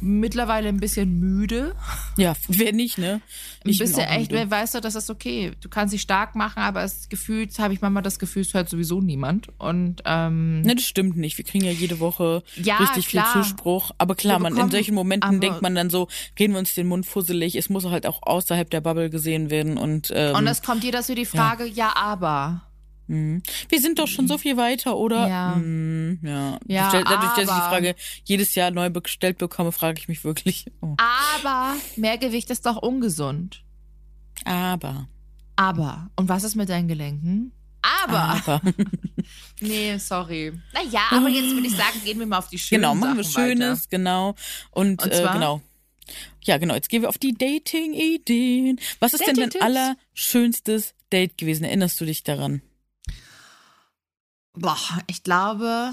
mittlerweile ein bisschen müde. Ja, wer nicht, ne? Ich bin bisschen auch echt, wer weiß doch, das ist okay. Du kannst dich stark machen, aber es gefühlt habe ich manchmal das Gefühl, es hört sowieso niemand. Und ähm, Ne, das stimmt nicht. Wir kriegen ja jede Woche Ja, richtig klar. viel Zuspruch. Aber klar, man, in solchen Momenten denkt man dann so, reden wir uns den Mund fusselig. Es muss halt auch außerhalb der Bubble gesehen werden. Und, ähm, und es kommt jeder so die Frage, ja, aber. Mhm. Wir sind doch schon so viel weiter, oder? Ja. Mhm, ja. Ja, Dadurch, dass ich die aber- Frage jedes Jahr neu gestellt bekomme, frage ich mich wirklich. Oh. Aber Mehrgewicht ist doch ungesund. Aber. Aber. Und was ist mit deinen Gelenken? Aber. Aber. Nee, sorry. Naja, aber jetzt würde ich sagen, gehen wir mal auf die schönen genau, machen wir Sachen Schönes, Weiter. genau. Und, Und äh, zwar? genau. Ja, genau. Jetzt gehen wir auf die Dating-Ideen. Was ist denn dein allerschönstes Date gewesen? Erinnerst du dich daran? Boah, ich glaube,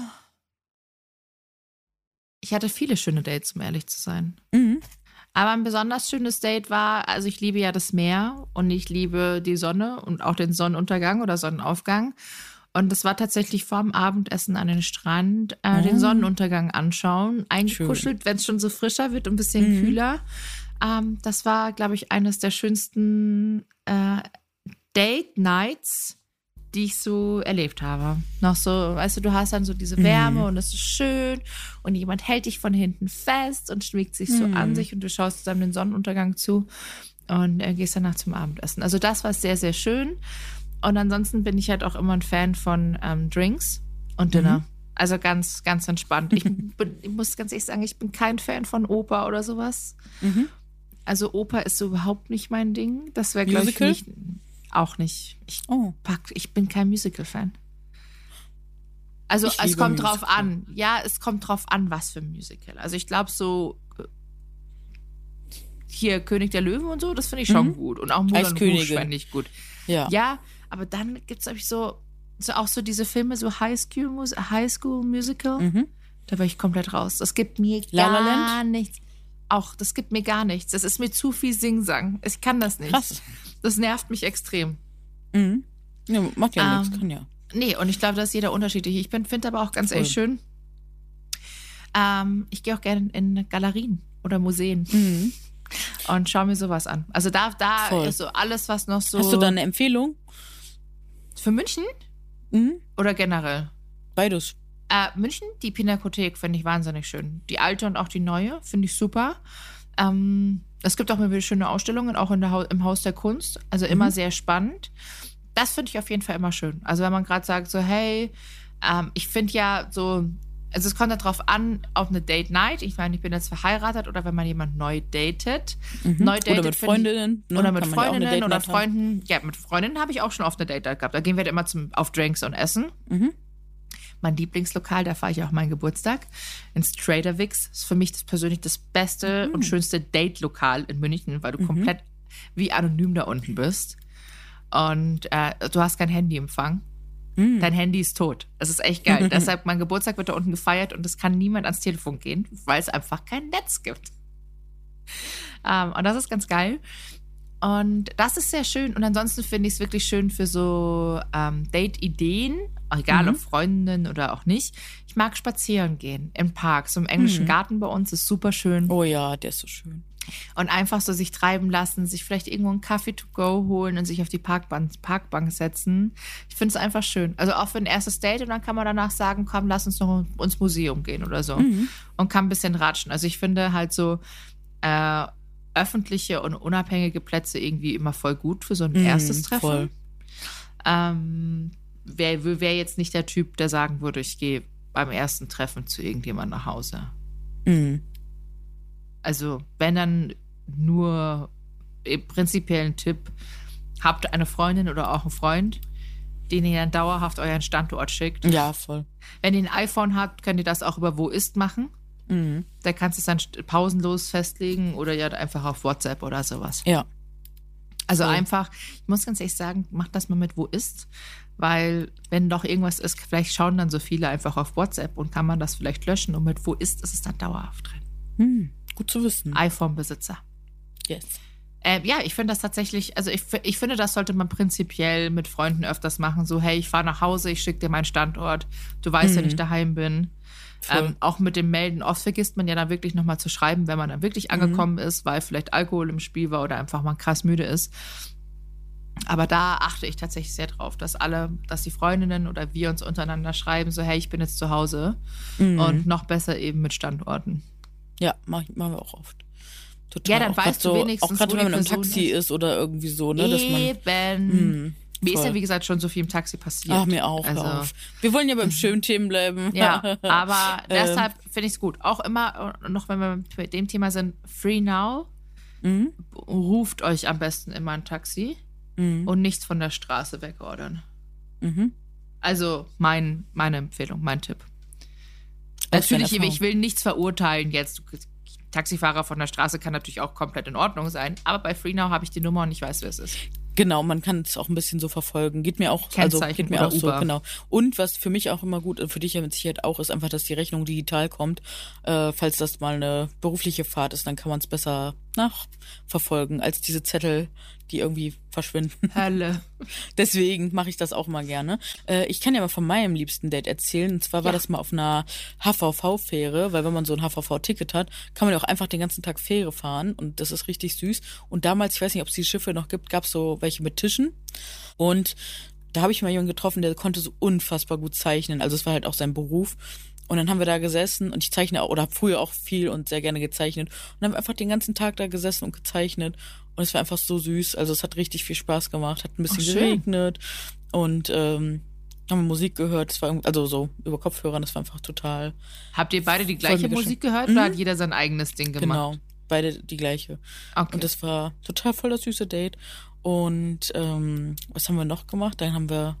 ich hatte viele schöne Dates, um ehrlich zu sein. Mhm. Aber ein besonders schönes Date war, also ich liebe ja das Meer und ich liebe die Sonne und auch den Sonnenuntergang oder Sonnenaufgang. Und das war tatsächlich vorm Abendessen an den Strand, äh, Oh. den Sonnenuntergang anschauen, eingekuschelt, wenn es schon so frischer wird und ein bisschen Mhm. kühler. Ähm, das war, glaube ich, eines der schönsten äh, Date Nights, die ich so erlebt habe. Noch so, weißt du, du hast dann so diese Wärme Mhm. und es ist schön und jemand hält dich von hinten fest und schmiegt sich so Mhm. an sich und du schaust zusammen den Sonnenuntergang zu und äh, gehst danach zum Abendessen. Also das war sehr, sehr schön. Und ansonsten bin ich halt auch immer ein Fan von ähm, Drinks und Dinner. Mhm. Also ganz, ganz entspannt. Ich, bin, ich muss ganz ehrlich sagen, ich bin kein Fan von Oper oder sowas. Mhm. Also Oper ist so überhaupt nicht mein Ding. Das wäre, glaube ich, nicht, auch nicht. Ich, Oh. pack, ich bin kein Musical-Fan. Also Ich es kommt drauf Musical. an. Ja, es kommt drauf an, was für ein Musical. Also ich glaube so äh, hier König der Löwen und so, das finde ich schon Mhm. gut. Und auch Moulin Rouge fände ich gut. Ja. Ja, aber dann gibt es, so, so auch so diese Filme, so High School, High School Musical. Mhm. Da bin ich komplett raus. Das gibt mir La La gar nichts. Auch, das gibt mir gar nichts. Das ist mir zu viel Singsang. Ich kann das nicht. Krass. Das nervt mich extrem. Mhm. Ja, macht ja Ähm, nichts, kann ja. Nee, und ich glaube, da ist jeder unterschiedlich. Ich finde aber auch ganz ehrlich schön. Ähm, ich gehe auch gerne in Galerien oder Museen Mhm. und schaue mir sowas an. Also da, da Voll. ist so alles, was noch so. Hast du da eine Empfehlung? Für München Mhm. oder generell? Beides. Äh, München, die Pinakothek finde ich wahnsinnig schön. Die alte und auch die neue finde ich super. Ähm, es gibt auch immer wieder schöne Ausstellungen, auch in der Hau im Haus der Kunst. Also immer Mhm. sehr spannend. Das finde ich auf jeden Fall immer schön. Also wenn man gerade sagt, so, hey, ähm, ich finde ja so, also es kommt ja drauf an, auf eine Date Night. Ich meine, ich bin jetzt verheiratet oder wenn man jemand neu datet. Mhm. Neu Oder datet mit ich- Freundinnen. ne? Oder mit man ja auch eine Freundinnen Date oder Night haben. Freunden. Ja, mit Freundinnen habe ich auch schon oft eine Date Night gehabt. Da gehen wir immer zum, auf Drinks und Essen. Mhm. Mein Lieblingslokal, da fahre ich auch meinen Geburtstag. Ins Trader Wix. ist für mich das persönlich das beste Mhm. und schönste Date-Lokal in München, weil du komplett wie anonym da unten bist. Und äh, du hast kein Handyempfang. Mhm. Dein Handy ist tot. Das ist echt geil. Deshalb, mein Geburtstag wird da unten gefeiert und es kann niemand ans Telefon gehen, weil es einfach kein Netz gibt. Ähm, und das ist ganz geil. Und das ist sehr schön. Und ansonsten finde ich es wirklich schön für so ähm, Date-Ideen. Egal Mhm. ob Freundinnen oder auch nicht. Ich mag spazieren gehen im Park. So im englischen Mhm. Garten bei uns ist super schön. Oh ja, der ist so schön. Und einfach so sich treiben lassen, sich vielleicht irgendwo einen Kaffee to go holen und sich auf die Parkbank, Parkbank setzen. Ich finde es einfach schön. Also auch für ein erstes Date und dann kann man danach sagen, komm, lass uns noch ins Museum gehen oder so. Mhm. Und kann ein bisschen ratschen. Also ich finde halt so äh, öffentliche und unabhängige Plätze irgendwie immer voll gut für so ein Mhm, erstes Treffen. voll. Ähm, Wäre wär jetzt nicht der Typ, der sagen würde, ich gehe beim ersten Treffen zu irgendjemand nach Hause. Mhm. Also, wenn dann nur im prinzipiellen Tipp, habt eine Freundin oder auch einen Freund, den ihr dann dauerhaft euren Standort schickt. Ja, voll. Wenn ihr ein iPhone habt, könnt ihr das auch über Wo ist machen. Mhm. Da kannst du es dann pausenlos festlegen oder ja einfach auf WhatsApp oder sowas. Ja. Also Voll. einfach, ich muss ganz ehrlich sagen, macht das mal mit Wo ist, weil wenn doch irgendwas ist, vielleicht schauen dann so viele einfach auf WhatsApp und kann man das vielleicht löschen und mit Wo ist, ist es dann dauerhaft drin. Mhm. Gut zu wissen. iPhone-Besitzer. Yes. Äh, ja, ich finde das tatsächlich, also ich, ich finde, das sollte man prinzipiell mit Freunden öfters machen. So, hey, ich fahre nach Hause, ich schicke dir meinen Standort, du weißt, Mhm. wenn ich daheim bin. Ähm, auch mit dem Melden. Oft vergisst man ja dann wirklich nochmal zu schreiben, wenn man dann wirklich angekommen ist, weil vielleicht Alkohol im Spiel war oder einfach mal krass müde ist. Aber da achte ich tatsächlich sehr drauf, dass alle, dass die Freundinnen oder wir uns untereinander schreiben, so, hey, ich bin jetzt zu Hause. Mhm. Und noch besser eben mit Standorten. Ja, mach, machen wir auch oft. Total. Ja, dann weißt du so, wenigstens, Auch gerade wenn man im Taxi ist. ist. oder irgendwie so, ne? Dass man. Eben. Mir ist ja, voll. wie gesagt, schon so viel im Taxi passiert. Ach, mir auch. Also. Wir wollen ja beim schönen Themen bleiben. ja, aber Ähm. deshalb finde ich es gut. Auch immer, äh, noch wenn wir mit dem Thema sind, Free Now, Mhm. ruft euch am besten immer ein Taxi Mhm. und nichts von der Straße wegordern. Mhm. Also mein, meine Empfehlung, mein Tipp. Aus Natürlich, ich will nichts verurteilen jetzt. Taxifahrer von der Straße kann natürlich auch komplett in Ordnung sein, aber bei Free Now habe ich die Nummer und ich weiß, wer es ist. Genau, man kann es auch ein bisschen so verfolgen. Geht mir auch, also geht mir auch so, Uber. genau. Und was für mich auch immer gut, und für dich ja mit Sicherheit auch, ist einfach, dass die Rechnung digital kommt. Äh, falls das mal eine berufliche Fahrt ist, dann kann man es besser nachverfolgen, als diese Zettel, die irgendwie verschwinden. Hölle. Deswegen mache ich das auch mal gerne. Äh, ich kann ja mal von meinem liebsten Date erzählen. Und zwar war Ja. das mal auf einer HVV-Fähre, weil wenn man so ein HVV-Ticket hat, kann man ja auch einfach den ganzen Tag Fähre fahren und das ist richtig süß. Und damals, ich weiß nicht, ob es die Schiffe noch gibt, gab es so welche mit Tischen. Und da habe ich mal jemanden getroffen, der konnte so unfassbar gut zeichnen. Also es war halt auch sein Beruf. Und dann haben wir da gesessen und ich zeichne auch, oder habe früher auch viel und sehr gerne gezeichnet. Und haben wir einfach den ganzen Tag da gesessen und gezeichnet. Und es war einfach so süß. Also es hat richtig viel Spaß gemacht, hat ein bisschen schön. geregnet und ähm, haben wir Musik gehört. Es war also so über Kopfhörer, das war einfach total Habt ihr beide die gleiche. Musik gehört Mhm. oder hat jeder sein eigenes Ding gemacht? genau beide die gleiche. Okay. Und das war total voll das süße Date. Und ähm, was haben wir noch gemacht? Dann haben wir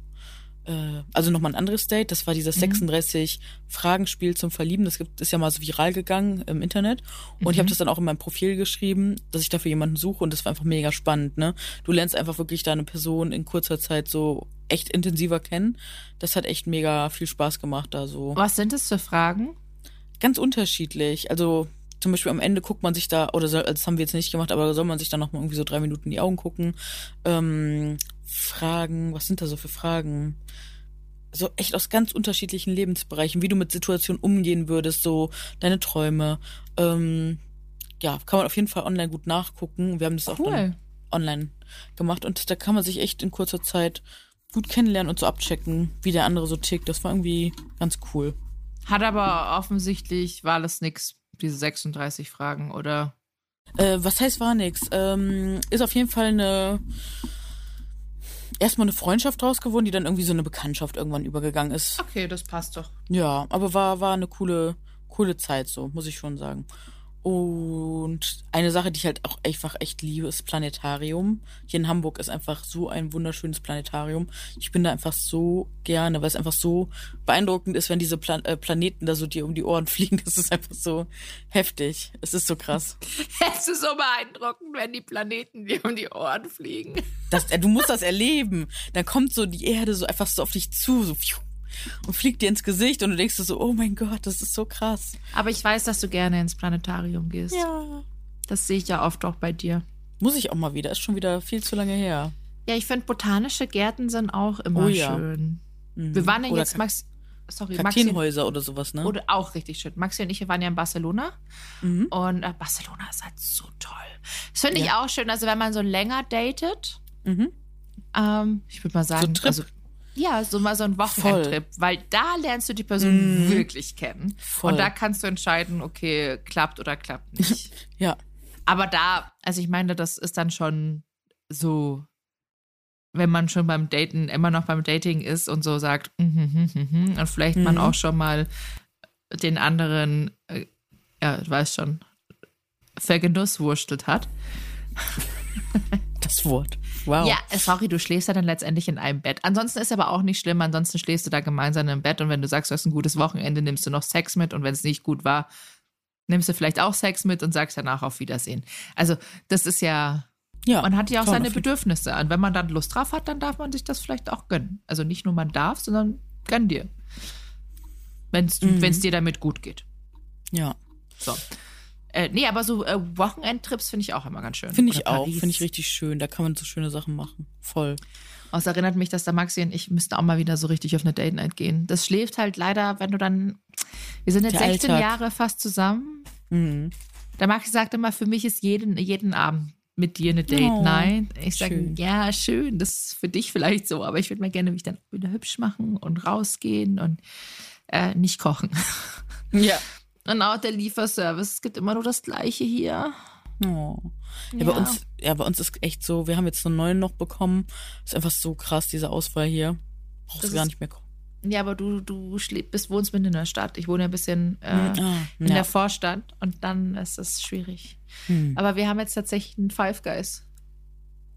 äh, also nochmal ein anderes Date. Das war dieses 36 Fragenspiel zum Verlieben. Das gibt, ist ja mal so viral gegangen im Internet. Und ich habe das dann auch in meinem Profil geschrieben, dass ich dafür jemanden suche. Und das war einfach mega spannend. Ne? Du lernst einfach wirklich deine Person in kurzer Zeit so echt intensiver kennen. Das hat echt mega viel Spaß gemacht da so Was sind es für Fragen? ganz unterschiedlich. Also zum Beispiel am Ende guckt man sich da, oder soll, also das haben wir jetzt nicht gemacht, aber soll man sich dann noch mal irgendwie so drei Minuten in die Augen gucken. Ähm, Fragen, was sind da so für Fragen? So echt aus ganz unterschiedlichen Lebensbereichen, wie du mit Situationen umgehen würdest, so deine Träume. Ähm, ja, kann man auf jeden Fall online gut nachgucken. Wir haben das auch dann Cool. online gemacht und da kann man sich echt in kurzer Zeit gut kennenlernen und so abchecken, wie der andere so tickt. Das war irgendwie ganz cool. Hat aber offensichtlich, war das nix, diese 36 Fragen, oder? Äh, was heißt war nix? Ähm, ist auf jeden Fall eine erstmal eine Freundschaft draus geworden, die dann irgendwie so eine Bekanntschaft irgendwann übergegangen ist. Okay, das passt doch. Ja, aber war war eine coole coole Zeit so, muss ich schon sagen. Und eine Sache, die ich halt auch einfach echt liebe, ist Planetarium. Hier in Hamburg ist einfach so ein wunderschönes Planetarium. Ich bin da einfach so gerne, weil es einfach so beeindruckend ist, wenn diese Plan äh, Planeten da so dir um die Ohren fliegen. Das ist einfach so heftig. Es ist so krass. Es ist so beeindruckend, wenn die Planeten dir um die Ohren fliegen. Das, äh, du musst das erleben. Dann kommt so die Erde so einfach so auf dich zu, so pfiuh, und fliegt dir ins Gesicht und du denkst dir so, oh mein Gott, das ist so krass. Aber ich weiß, dass du gerne ins Planetarium gehst. Ja. Das sehe ich ja oft auch bei dir. Muss ich auch mal wieder. Ist schon wieder viel zu lange her. Ja, ich finde, botanische Gärten sind auch immer Oh ja. schön. Mhm. Wir waren ja Oder jetzt, Max, sorry, Maxi, Kakteen-Häuser oder sowas, ne? oder auch richtig schön. Maxi und ich waren ja in Barcelona Mhm. und äh, Barcelona ist halt so toll. Das finde ich Ja. auch schön, also wenn man so länger datet, Mhm. ähm, ich würde mal sagen, Trip. also ja, so mal so ein Wochenendtrip, weil da lernst du die Person Mhm. wirklich kennen. Voll. Und da kannst du entscheiden, okay, klappt oder klappt nicht. Ja. Aber da, also ich meine, das ist dann schon so, wenn man schon beim Daten, immer noch beim Dating ist und so sagt, mhm, mhm, mhm, und vielleicht man Mhm. auch schon mal den anderen, äh, ja, du weißt schon, vergenusswurstelt hat. Das Wort. Wow. Ja, sorry, du schläfst ja dann letztendlich in einem Bett. Ansonsten ist aber auch nicht schlimm, ansonsten schläfst du da gemeinsam im Bett und wenn du sagst, du hast ein gutes Wochenende, nimmst du noch Sex mit und wenn es nicht gut war, nimmst du vielleicht auch Sex mit und sagst danach auf Wiedersehen. Also, das ist ja, ja. man hat ja auch seine Bedürfnisse. Und wenn man dann Lust drauf hat, dann darf man sich das vielleicht auch gönnen. Also nicht nur man darf, sondern gönn dir. Wenn es Mhm. dir damit gut geht. Ja. So. Äh, nee, aber so äh, Wochenendtrips finde ich auch immer ganz schön. Finde ich auch. Finde ich richtig schön. Da kann man so schöne Sachen machen. Voll. Oh, Es erinnert mich, dass der Maxi und ich müssten auch mal wieder so richtig auf eine Date Night gehen. Das schläft halt leider, wenn du dann. Wir sind jetzt Der 16 Alltag. Jahre fast zusammen. Mhm. Der Maxi sagt immer, für mich ist jeden, jeden Abend mit dir eine Date Oh, Night. Ich sage, ja, schön, das ist für dich vielleicht so, aber ich würde mir gerne mich dann wieder hübsch machen und rausgehen und äh, nicht kochen. Ja. Und auch der Lieferservice, es gibt immer nur das Gleiche hier. Oh. Ja, bei uns, ja, bei uns ist echt so, wir haben jetzt so einen neuen noch bekommen. Ist einfach so krass, diese Auswahl hier. Brauchst Das du gar ist- nicht mehr kochen. Ja, aber du, du bist, wohnst mitten in der Stadt. Ich wohne ja ein bisschen äh, ah, in ja. der Vorstadt und dann ist es schwierig. Hm. Aber wir haben jetzt tatsächlich einen Five Guys.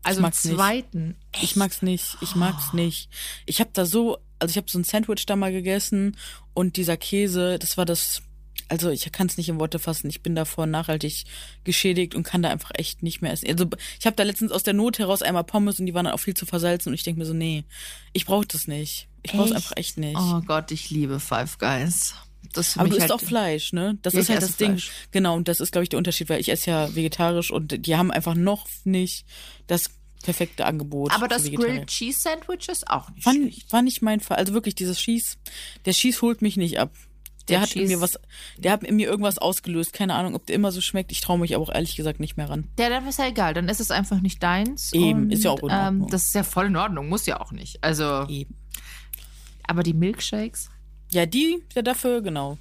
Also einen zweiten. Ich mag's nicht. Ich mag's nicht. Ich habe da so, also ich habe so ein Sandwich da mal gegessen und dieser Käse, das war das. Also ich kann es nicht in Worte fassen. Ich bin davon nachhaltig geschädigt und kann da einfach echt nicht mehr essen. Also ich habe da letztens aus der Not heraus einmal Pommes und die waren dann auch viel zu versalzen und ich denke mir so, nee, ich brauche das nicht. Ich brauche es einfach echt nicht. Oh Gott, ich liebe Five Guys. Das Aber du isst halt, auch Fleisch, ne? Das ist halt das Ding. Fleisch. Genau, und das ist, glaube ich, der Unterschied, weil ich esse ja vegetarisch und die haben einfach noch nicht das perfekte Angebot. Aber das. Grilled Cheese Sandwich ist auch nicht War, schlecht. war nicht mein Fall. Also wirklich, dieses Schieß, der Schieß holt mich nicht ab. Der, hat in mir was, der hat in mir irgendwas ausgelöst. Keine Ahnung, ob der immer so schmeckt. Ich traue mich aber auch ehrlich gesagt nicht mehr ran. Ja, dann ist ja egal. Dann ist es einfach nicht deins. Eben, und, ist ja auch in Ordnung. Ähm, das ist ja voll in Ordnung. Muss ja auch nicht. Also, Eben. aber die Milkshakes, Ja, die, ja dafür, genau.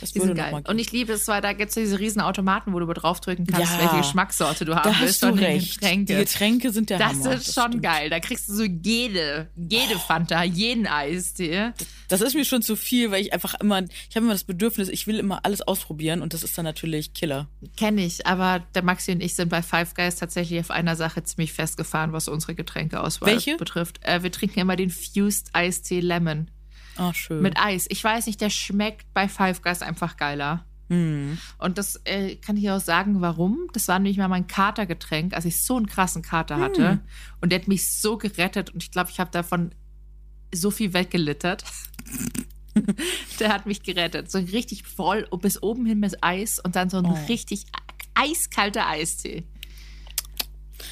Das die würde sind geil. Und ich liebe es, weil da gibt es diese riesen Automaten, wo du draufdrücken kannst, Ja. welche Geschmackssorte du haben willst. hast du recht. Getränke. Die Getränke sind der Das Hammer. ist schon stimmt. geil. Da kriegst du so jede, jede Fanta, jeden Eistee. Das ist mir schon zu viel, weil ich einfach immer, ich habe immer das Bedürfnis, ich will immer alles ausprobieren und das ist dann natürlich Killer. Kenne ich, aber der Maxi und ich sind bei Five Guys tatsächlich auf einer Sache ziemlich festgefahren, was unsere Getränkeauswahl Welche? betrifft. Äh, wir trinken immer den Fused Eistee Lemon Ah, schön. mit Eis. Ich weiß nicht, der schmeckt bei Five Guys einfach geiler. hm. Und das äh, kann ich auch sagen, warum. Das war nämlich mal mein Katergetränk, als ich so einen krassen Kater hatte. Hm. Und der hat mich so gerettet und ich glaube, ich habe davon so viel weggelittert. der hat mich gerettet. So richtig voll bis oben hin mit Eis und dann so ein Oh. richtig eiskalter Eistee.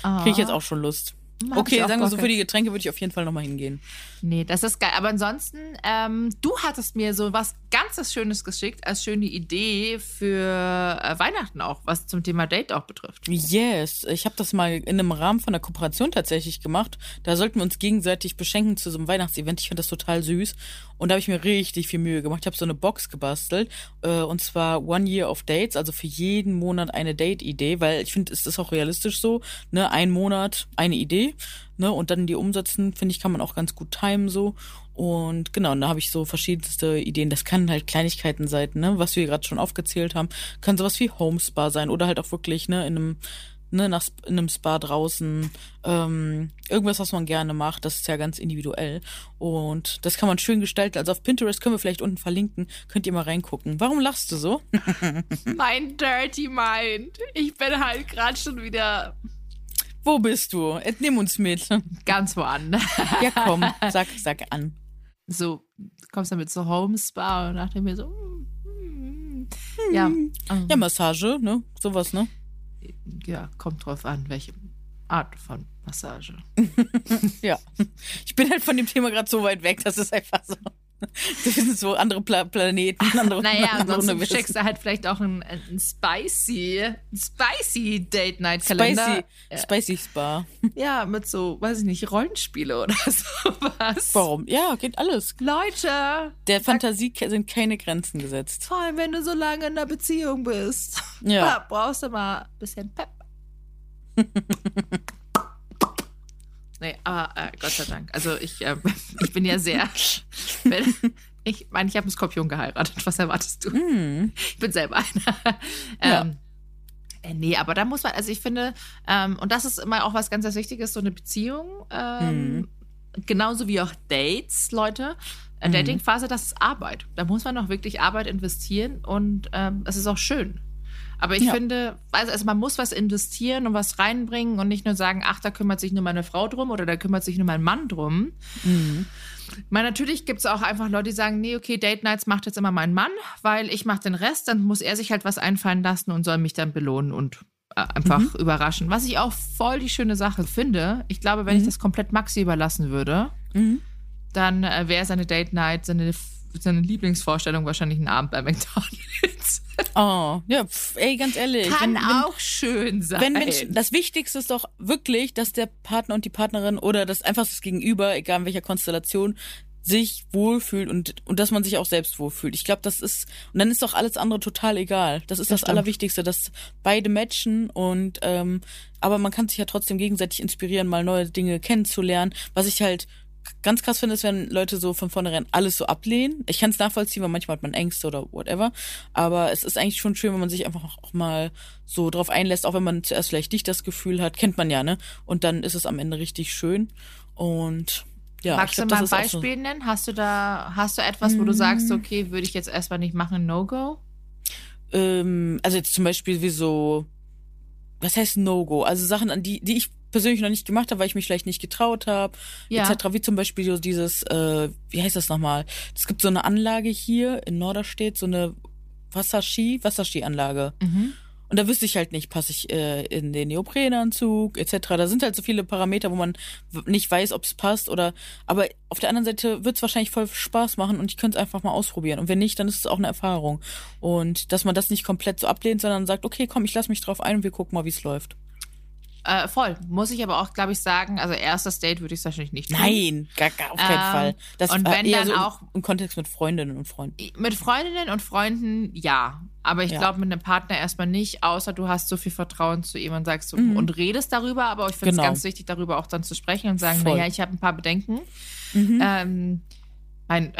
Kriege ich jetzt auch schon Lust. Mag Okay, sagen wir so, für die Getränke würde ich auf jeden Fall nochmal hingehen. Nee, das ist geil. Aber ansonsten, ähm, du hattest mir so was ganzes Schönes geschickt, als schöne Idee für äh, Weihnachten auch, was zum Thema Date auch betrifft. Yes, ich habe das mal in einem Rahmen von der Kooperation tatsächlich gemacht. Da sollten wir uns gegenseitig beschenken zu so einem Weihnachtsevent. Ich finde das total süß. Und da habe ich mir richtig viel Mühe gemacht. Ich habe so eine Box gebastelt. Äh, und zwar One Year of Dates, also für jeden Monat eine Date-Idee, weil ich finde, es ist auch realistisch so. Ne, ein Monat eine Idee. Ne, und dann die umsetzen, finde ich, kann man auch ganz gut timen so. Und genau, und da habe ich so verschiedenste Ideen. Das kann halt Kleinigkeiten sein, ne, was wir gerade schon aufgezählt haben. Kann sowas wie Homespa sein oder halt auch wirklich, ne, in einem, ne, nach, in einem Spa draußen. Ähm, irgendwas, was man gerne macht, das ist ja ganz individuell. Und das kann man schön gestalten. Also auf Pinterest können wir vielleicht unten verlinken. Könnt ihr mal reingucken. Warum lachst du so? Mein Dirty Mind. Ich bin halt gerade schon wieder Wo bist du? Nimm uns mit. ganz woanders. Ja, komm, sag, sag an. So, kommst dann mit so Homespa und dachte mir so, mm, mm. ja, ähm, Ja, Massage, ne? Sowas, ne? ja, kommt drauf an, welche Art von Massage. ja. Ich bin halt von dem Thema gerade so weit weg, das ist einfach so. Das sind so andere Pla Planeten, andere Naja, ansonsten schickst du halt vielleicht auch einen, einen spicy, spicy Date-Night-Kalender. Spicy, spicy Spa. Ja, mit so, weiß ich nicht, Rollenspiele oder sowas. Warum? Ja, geht alles. Leute! Der Fantasie sind keine Grenzen gesetzt. Vor allem, wenn du so lange in einer Beziehung bist. Ja. brauchst du mal ein bisschen Pep. Nee, aber äh, Gott sei Dank. Also ich, äh, ich bin ja sehr. Wenn, ich meine, ich habe einen Skorpion geheiratet. Was erwartest du? Mm. Ich bin selber einer. ähm, äh, Nee, aber da muss man, also ich finde, ähm, und das ist immer auch was ganz, ganz Wichtiges, so eine Beziehung, ähm, Mhm. genauso wie auch Dates, Leute. Mhm. Datingphase, das ist Arbeit. Da muss man auch wirklich Arbeit investieren und ähm, es ist auch schön. Aber ich Ja. finde, also, also man muss was investieren und was reinbringen und nicht nur sagen, ach, da kümmert sich nur meine Frau drum oder da kümmert sich nur mein Mann drum. Mhm. Ich meine, natürlich gibt es auch einfach Leute, die sagen, nee, okay, Date Nights macht jetzt immer mein Mann, weil ich mache den Rest, dann muss er sich halt was einfallen lassen und soll mich dann belohnen und äh, einfach Mhm. überraschen. Was ich auch voll die schöne Sache finde. Ich glaube, wenn ich Mhm. das komplett Maxi überlassen würde, Mhm. dann äh, wäre seine Date Night, seine, seine Lieblingsvorstellung wahrscheinlich ein Abend bei McDonalds. Oh, ja, pf, ey, ganz ehrlich. Kann wenn, wenn, auch schön sein. Wenn Menschen, das Wichtigste ist doch wirklich, dass der Partner und die Partnerin oder das einfach das Gegenüber, egal in welcher Konstellation, sich wohlfühlt und, und dass man sich auch selbst wohlfühlt. Ich glaube, das ist, und dann ist doch alles andere total egal. Das ist Das das. Allerwichtigste, dass beide matchen und, ähm, aber man kann sich ja trotzdem gegenseitig inspirieren, mal neue Dinge kennenzulernen. Was ich halt ganz krass finde, ist, wenn Leute so von vornherein alles so ablehnen. Ich kann es nachvollziehen, weil manchmal hat man Ängste oder whatever. Aber es ist eigentlich schon schön, wenn man sich einfach auch mal so drauf einlässt, auch wenn man zuerst vielleicht nicht das Gefühl hat, kennt man ja, ne? Und dann ist es am Ende richtig schön. Und ja, Magst ich du glaub, mal ein auch so- Beispiel nennen? Hast du da, hast du etwas, wo du sagst, Mm. okay, würde ich jetzt erstmal nicht machen, No-Go? ähm, also jetzt zum Beispiel wie so, was heißt No-Go? Also Sachen, an die, die ich persönlich noch nicht gemacht habe, weil ich mich vielleicht nicht getraut habe, Ja. etc. Wie zum Beispiel so dieses, äh, wie heißt das nochmal? Es gibt so eine Anlage hier in Norderstedt, so eine Wasserski, Wasserski-Anlage. Mhm. Und da wüsste ich halt nicht, passe ich äh, in den Neoprenanzug etc. Da sind halt so viele Parameter, wo man nicht weiß, ob es passt oder. Aber auf der anderen Seite wird es wahrscheinlich voll Spaß machen und ich könnte es einfach mal ausprobieren. Und wenn nicht, dann ist es auch eine Erfahrung. Und dass man das nicht komplett so ablehnt, sondern sagt, okay, komm, ich lass mich drauf ein und wir gucken mal, wie es läuft. Äh, voll. Muss ich aber auch, glaube ich, sagen, also erstes Date würde ich es wahrscheinlich nicht tun. Nein, gar, gar auf keinen Ähm, Fall. Das und wenn eher dann so auch- im Kontext mit Freundinnen und Freunden. Mit Freundinnen und Freunden ja. Aber ich Ja. glaube, mit einem Partner erstmal nicht, außer du hast so viel Vertrauen zu ihm und sagst so, Mhm. und redest darüber. Aber ich finde es Genau. ganz wichtig, darüber auch dann zu sprechen und sagen, naja, ich habe ein paar Bedenken. Mhm. Ähm, mein,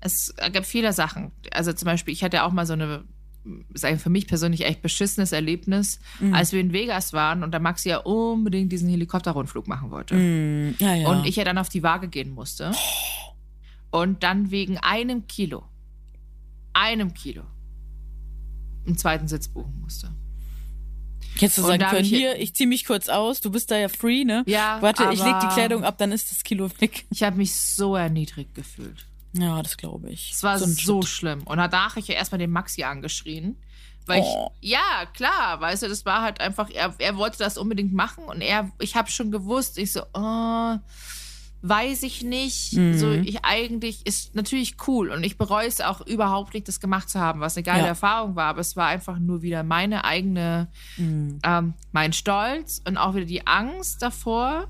es gibt viele Sachen. Also zum Beispiel, ich hatte auch mal so eine, sage ich für mich persönlich echt beschissenes Erlebnis, Mhm. als wir in Vegas waren und der Maxi ja unbedingt diesen Helikopterrundflug machen wollte. Mm, ja, ja. Und ich ja dann auf die Waage gehen musste. Und dann wegen einem Kilo, einem Kilo, einen zweiten Sitz buchen musste. Hättest du sagen da können, ich- hier, ich zieh mich kurz aus, du bist da ja free, ne? Ja, Warte, ich leg die Kleidung ab, dann ist das Kilo weg. Ich habe mich so erniedrigt gefühlt. Ja, das glaube ich. Es war so, Shit. schlimm. Und danach habe ich ja erstmal den Maxi angeschrien. Weil Oh. ich, ja, klar, weißt du, das war halt einfach, er, er wollte das unbedingt machen und er, ich habe schon gewusst, ich so, oh, weiß ich nicht. Mhm. So, ich eigentlich ist natürlich cool und ich bereue es auch überhaupt nicht, das gemacht zu haben, was eine geile Ja. Erfahrung war, aber es war einfach nur wieder meine eigene, Mhm. ähm, mein Stolz und auch wieder die Angst davor.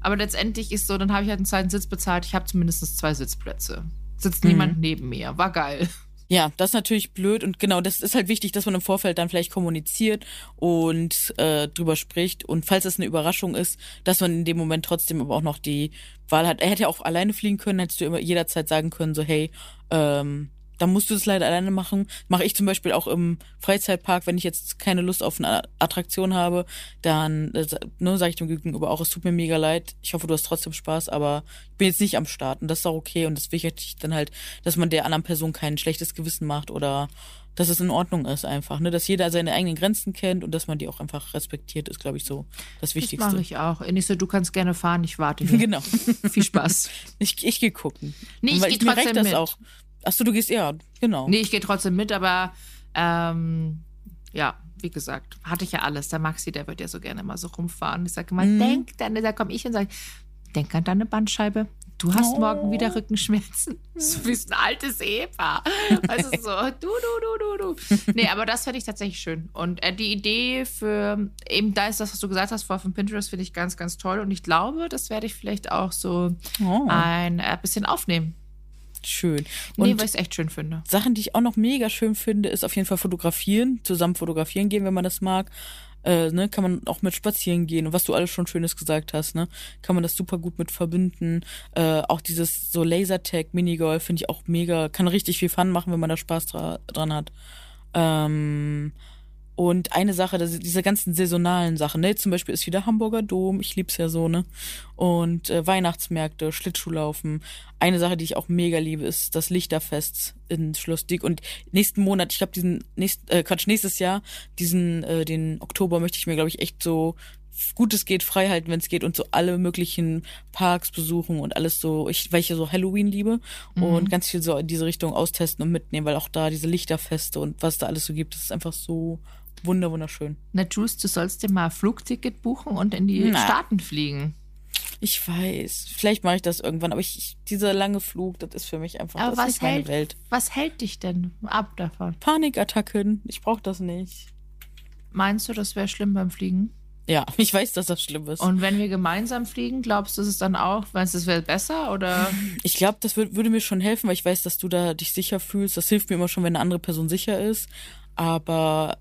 Aber letztendlich ist so, dann habe ich halt einen zweiten Sitz bezahlt, ich habe zumindest zwei Sitzplätze. Sitzt Mhm. niemand neben mir, war geil. Ja, das ist natürlich blöd und genau, das ist halt wichtig, dass man im Vorfeld dann vielleicht kommuniziert und äh, drüber spricht und falls es eine Überraschung ist, dass man in dem Moment trotzdem aber auch noch die Wahl hat. Er hätte ja auch alleine fliegen können, hättest du immer jederzeit sagen können, so hey, ähm, dann musst du das leider alleine machen. Mache ich zum Beispiel auch im Freizeitpark, wenn ich jetzt keine Lust auf eine Attraktion habe, dann äh, ne, sage ich dem Gegenüber auch, es tut mir mega leid. Ich hoffe, du hast trotzdem Spaß, aber ich bin jetzt nicht am Start und das ist auch okay und das wichtig dann halt, dass man der anderen Person kein schlechtes Gewissen macht oder dass es in Ordnung ist einfach, ne, dass jeder seine eigenen Grenzen kennt und dass man die auch einfach respektiert, ist glaube ich so Das das mache Wichtigste. ich auch. Ich so, du kannst gerne fahren, ich warte hier. Genau. Viel Spaß. Ich, ich gehe gucken. Nee, ich Weil geh mir trotzdem das mit. auch. Achso, du gehst ja, genau. Nee, ich gehe trotzdem mit, aber ähm, ja, wie gesagt, hatte ich ja alles. Der Maxi, der wird ja so gerne mal so rumfahren. Ich sage immer, mhm. denk, dann da komme ich und sage, denk an deine Bandscheibe. Du hast oh. morgen wieder Rückenschmerzen. So wie ein altes Ehepaar. Also so, du, du, du, du, du. Nee, aber das finde ich tatsächlich schön. Und äh, die Idee für, eben da ist das, was du gesagt hast, vor von Pinterest, finde ich ganz, ganz toll. Und ich glaube, das werde ich vielleicht auch so oh. ein äh, bisschen aufnehmen. Schön. Und nee, weil ich es echt schön finde. Sachen, die ich auch noch mega schön finde, ist auf jeden Fall fotografieren, zusammen fotografieren gehen, wenn man das mag äh, ne, kann man auch mit spazieren gehen und was du alles schon Schönes gesagt hast, ne, kann man das super gut mit verbinden. Äh, auch dieses so Lasertag Minigolf finde ich auch mega, kann richtig viel Fun machen, wenn man da Spaß dra dran hat. Ähm, und eine Sache, diese ganzen saisonalen Sachen, ne? Zum Beispiel ist wieder Hamburger Dom, ich lieb's ja so, ne? Und äh, Weihnachtsmärkte, Schlittschuhlaufen. Eine Sache, die ich auch mega liebe, ist das Lichterfest in Schloss Dick. Und nächsten Monat, ich glaube, diesen nächst, äh, Quatsch, nächstes Jahr, diesen, äh, den Oktober möchte ich mir, glaube ich, echt so gut es geht, frei halten, wenn es geht und so alle möglichen Parks besuchen und alles so, ich, weil ich ja so Halloween liebe mhm. und ganz viel so in diese Richtung austesten und mitnehmen, weil auch da diese Lichterfeste und was da alles so gibt, das ist einfach so Wunder, wunderschön. Na, Juice, du sollst dir mal ein Flugticket buchen und in die Na. Staaten fliegen. Ich weiß. Vielleicht mache ich das irgendwann, aber ich, ich, dieser lange Flug, das ist für mich einfach aber das was ist meine hält, Welt. Was hält dich denn ab davon? Panikattacken. Ich brauche das nicht. Meinst du, das wäre schlimm beim Fliegen? Ja, ich weiß, dass das schlimm ist. Und wenn wir gemeinsam fliegen, glaubst du, ist es dann auch, meinst du, es wäre besser oder? Ich glaube, das würd, würde mir schon helfen, weil ich weiß, dass du da dich sicher fühlst. Das hilft mir immer schon, wenn eine andere Person sicher ist. Aber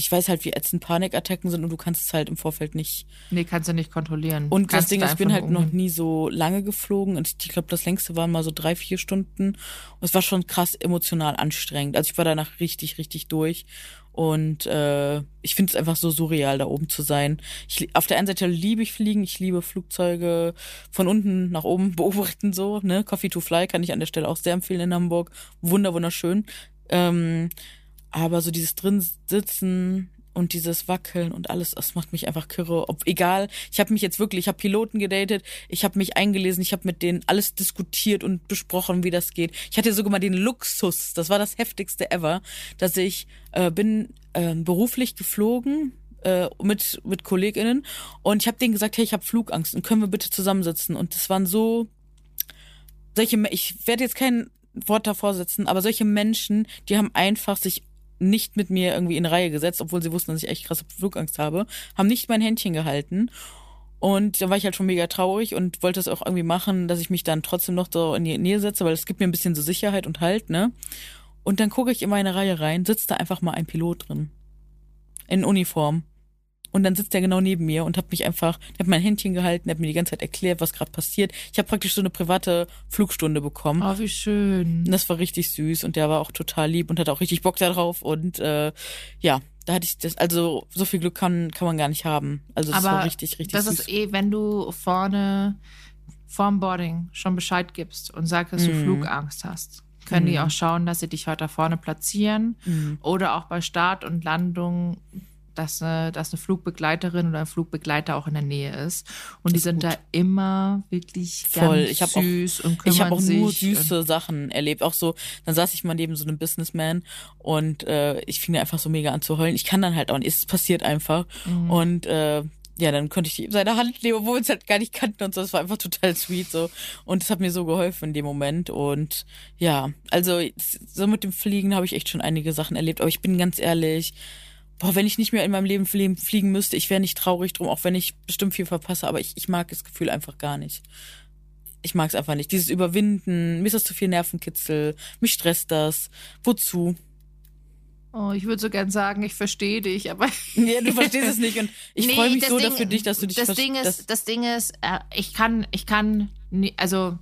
ich weiß halt, wie ätzend Panikattacken sind und du kannst es halt im Vorfeld nicht. Nee, kannst du nicht kontrollieren. Und kannst das Ding ist, ich bin halt umgehen. noch nie so lange geflogen und ich glaube, das längste waren mal so drei, vier Stunden. Und es war schon krass emotional anstrengend. Also ich war danach richtig, richtig durch. Und äh, ich finde es einfach so surreal, da oben zu sein. Ich, auf der einen Seite liebe ich Fliegen, ich liebe Flugzeuge von unten nach oben beobachten so. Ne, Coffee to Fly kann ich an der Stelle auch sehr empfehlen in Hamburg. Wunder, wunderschön. Ähm, aber so dieses drin sitzen und dieses Wackeln und alles, das macht mich einfach kirre. Ob egal, ich habe mich jetzt wirklich, ich habe Piloten gedatet, ich habe mich eingelesen, ich habe mit denen alles diskutiert und besprochen, wie das geht. Ich hatte sogar mal den Luxus, das war das heftigste ever, dass ich äh, bin äh, beruflich geflogen äh, mit mit Kolleginnen. Und ich habe denen gesagt, hey, ich habe Flugangst und können wir bitte zusammensitzen? Und das waren so solche ich werde jetzt kein Wort davor setzen, aber solche Menschen, die haben einfach sich nicht mit mir irgendwie in Reihe gesetzt, obwohl sie wussten, dass ich echt krasse Flugangst habe, haben nicht mein Händchen gehalten. Und da war ich halt schon mega traurig und wollte es auch irgendwie machen, dass ich mich dann trotzdem noch so in die Nähe setze, weil es gibt mir ein bisschen so Sicherheit und Halt, ne? Und dann gucke ich in meine Reihe rein, sitzt da einfach mal ein Pilot drin. In Uniform. Und dann sitzt er genau neben mir und hat mich einfach, der hat mein Händchen gehalten, hat mir die ganze Zeit erklärt, was gerade passiert. Ich habe praktisch so eine private Flugstunde bekommen. Oh, wie schön. Und das war richtig süß und der war auch total lieb und hat auch richtig Bock darauf. Und äh, ja, da hatte ich das, also so viel Glück kann, kann man gar nicht haben. Also das Aber war richtig, richtig das süß. Das ist eh, wenn du vorne vorm Boarding schon Bescheid gibst und sagst, dass du mm. Flugangst hast können mm. die mhm. auch schauen, dass sie dich weiter vorne platzieren mm. oder auch bei Start und Landung dass eine, dass eine Flugbegleiterin oder ein Flugbegleiter auch in der Nähe ist. Und die sind gut. da immer wirklich Voll. ganz ich süß auch, und kümmern Ich habe auch nur süße Sachen erlebt. Auch so, dann saß ich mal neben so einem Businessman und äh, ich fing einfach so mega an zu heulen. Ich kann dann halt auch nicht, es passiert einfach. Mhm. Und äh, ja, dann konnte ich seine Hand nehmen, obwohl wir uns halt gar nicht kannten und so. Das war einfach total sweet so. Und es hat mir so geholfen in dem Moment. Und ja, also so mit dem Fliegen habe ich echt schon einige Sachen erlebt. Aber ich bin ganz ehrlich, boah, wenn ich nicht mehr in meinem Leben fliegen müsste, ich wäre nicht traurig drum, auch wenn ich bestimmt viel verpasse, aber ich, ich mag das Gefühl einfach gar nicht. Ich mag es einfach nicht. Dieses Überwinden, mir ist das zu viel Nervenkitzel, mich stresst das. Wozu? Oh, ich würde so gern sagen, ich verstehe dich, aber. ja, du verstehst es nicht und ich nee, freue mich so Ding, für dich, dass du dich Das Ding ist, das Ding ist, äh, ich kann, ich kann, also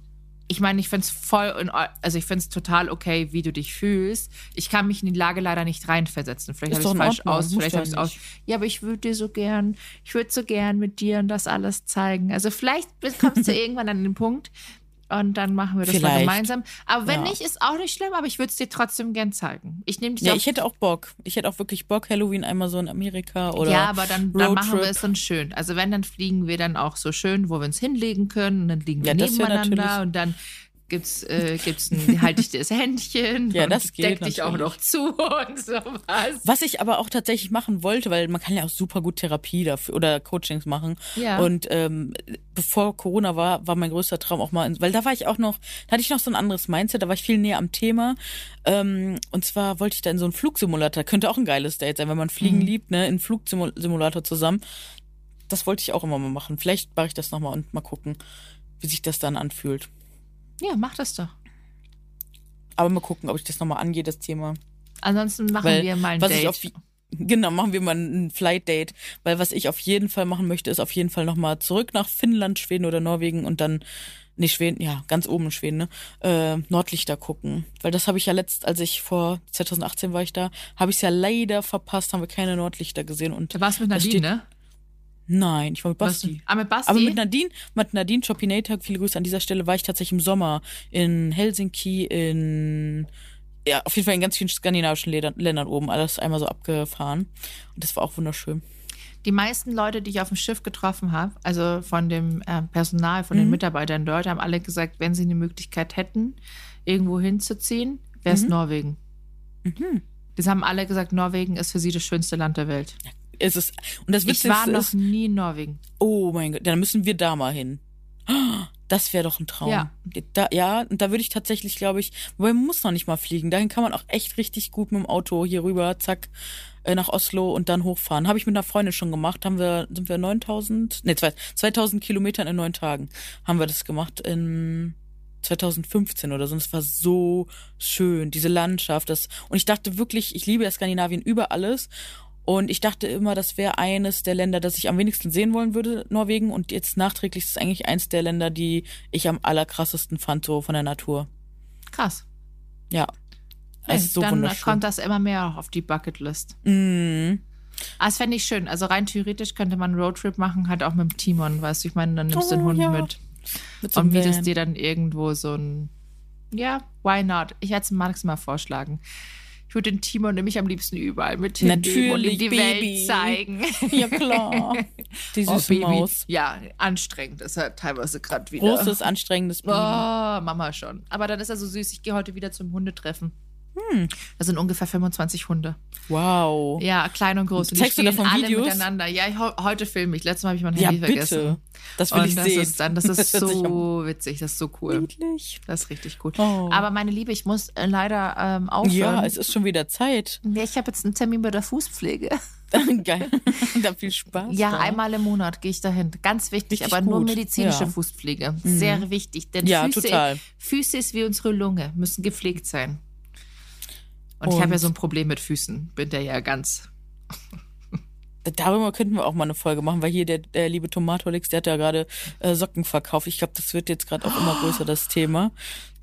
ich meine, ich finde es voll, in, also ich finde es total okay, wie du dich fühlst. Ich kann mich in die Lage leider nicht reinversetzen. Vielleicht habe ich es falsch aus, vielleicht habe ich es aus. Ja, aber ich würde dir so gern, ich würde so gern mit dir und das alles zeigen. Also vielleicht kommst du irgendwann an den Punkt, und dann machen wir das Vielleicht. mal gemeinsam. Aber wenn ja. nicht, ist auch nicht schlimm, aber ich würde es dir trotzdem gern zeigen. Ich nehme dich Ja, ich hätte auch Bock. Ich hätte auch wirklich Bock, Halloween einmal so in Amerika oder. Ja, aber dann, dann machen wir es dann schön. Also wenn, dann fliegen wir dann auch so schön, wo wir uns hinlegen können und dann liegen wir ja, nebeneinander und dann gibt's, äh, gibt's ein halte ich das Händchen. Ja, das geht Deck dich auch natürlich. noch zu und sowas. Was ich aber auch tatsächlich machen wollte, weil man kann ja auch super gut Therapie dafür oder Coachings machen. Ja. Und ähm, bevor Corona war, war mein größter Traum auch mal, in, weil da war ich auch noch, da hatte ich noch so ein anderes Mindset, da war ich viel näher am Thema. Ähm, und zwar wollte ich da in so einen Flugsimulator, könnte auch ein geiles Date sein, wenn man Fliegen liebt, ne, in einen Flugsimulator zusammen. Das wollte ich auch immer mal machen. Vielleicht mache ich das nochmal und mal gucken, wie sich das dann anfühlt. Ja, mach das doch. Aber mal gucken, ob ich das nochmal angehe, das Thema. Ansonsten machen Weil wir mal ein was Date. ich auf genau machen wir mal ein Flight Date, weil was ich auf jeden Fall machen möchte, ist auf jeden Fall noch mal zurück nach Finnland, Schweden oder Norwegen und dann nicht Schweden, ja ganz oben in Schweden, ne? Äh, Nordlichter gucken, weil das habe ich ja letzt, als ich vor 2018 war ich da, habe ich ja leider verpasst, haben wir keine Nordlichter gesehen und du warst mit das Nadine, steht- ne? Nein, ich war mit Basti. Ah, mit Basti? Aber mit Nadine, mit Nadine Chopinator, viele Grüße an dieser Stelle, war ich tatsächlich im Sommer in Helsinki, in ja, auf jeden Fall in ganz vielen skandinavischen Ländern oben, alles einmal so abgefahren. Und das war auch wunderschön. Die meisten Leute, die ich auf dem Schiff getroffen habe, also von dem äh, Personal, von den Mhm. Mitarbeitern dort, haben alle gesagt, wenn sie eine Möglichkeit hätten, irgendwo hinzuziehen, wäre es Mhm. Norwegen. Mhm. Das haben alle gesagt, Norwegen ist für sie das schönste Land der Welt. Es ist, und das Ich war noch ist, nie in Norwegen. oh mein Gott, dann müssen wir da mal hin. Das wäre doch ein Traum. Ja. Da, ja, und da würde ich tatsächlich, glaube ich, wobei man muss noch nicht mal fliegen. Dahin kann man auch echt richtig gut mit dem Auto hier rüber, zack, äh, nach Oslo und dann hochfahren. Habe ich mit einer Freundin schon gemacht. Haben wir, sind wir 9000, nee, zwei- 2000 Kilometern in neun Tagen haben wir das gemacht in 2015 oder so. Und es war so schön, diese Landschaft. Das, und ich dachte wirklich, ich liebe ja Skandinavien über alles. Und ich dachte immer, das wäre eines der Länder, das ich am wenigsten sehen wollen würde, Norwegen. Und jetzt nachträglich ist es eigentlich eins der Länder, die ich am allerkrassesten fand, so von der Natur. Krass. Ja. Es ist so dann kommt das immer mehr auf die Bucketlist. Mm. Ah, das fände ich schön. Also rein theoretisch könnte man einen Roadtrip machen, halt auch mit dem Timon, weißt du, ich meine, dann nimmst du den Oh, Hund ja. mit Mit und mietest dir dann irgendwo so ein, ja, why not? Ich hätte es Max mal vorschlagen. Ich würde den Timon nämlich am liebsten überall mit hinnehmen und ihm die Baby. Welt zeigen. Ja, klar. Die Oh, süße Baby. Maus. Ja, anstrengend ist er teilweise gerade wieder. Großes, anstrengendes Oh, Baby. Mama schon. Aber dann ist er so süß. Ich gehe heute wieder zum Hundetreffen. Das sind ungefähr 25 Hunde. Wow. Ja, klein und groß. Und spielen davon alle Videos? miteinander. Ja, ich, heute filme ich. Letztes Mal habe ich mein Ja, Handy bitte. vergessen. Das will und ich das sehen. ist dann, das ist so witzig, das ist so cool. niedlich. Das ist richtig cool. Oh. Aber meine Liebe, ich muss äh, leider ähm, aufhören. Ja, es ist schon wieder Zeit. Ja, ich habe jetzt einen Termin bei der Fußpflege. Geil. da viel Spaß. Ja, da. einmal im Monat gehe ich dahin. Ganz wichtig, Richtig aber nur gut. medizinische Ja. Mhm. Fußpflege. Sehr wichtig. Denn Ja, Füße, total. Füße ist wie unsere Lunge, müssen gepflegt sein. Und, ich habe Und- ja so ein Problem mit Füßen. Bin der ja ganz. Darüber könnten wir auch mal eine Folge machen, weil hier der, der liebe Tomatolix, der hat ja gerade äh, Socken verkauft. Ich glaube, das wird jetzt gerade auch immer größer, das Thema.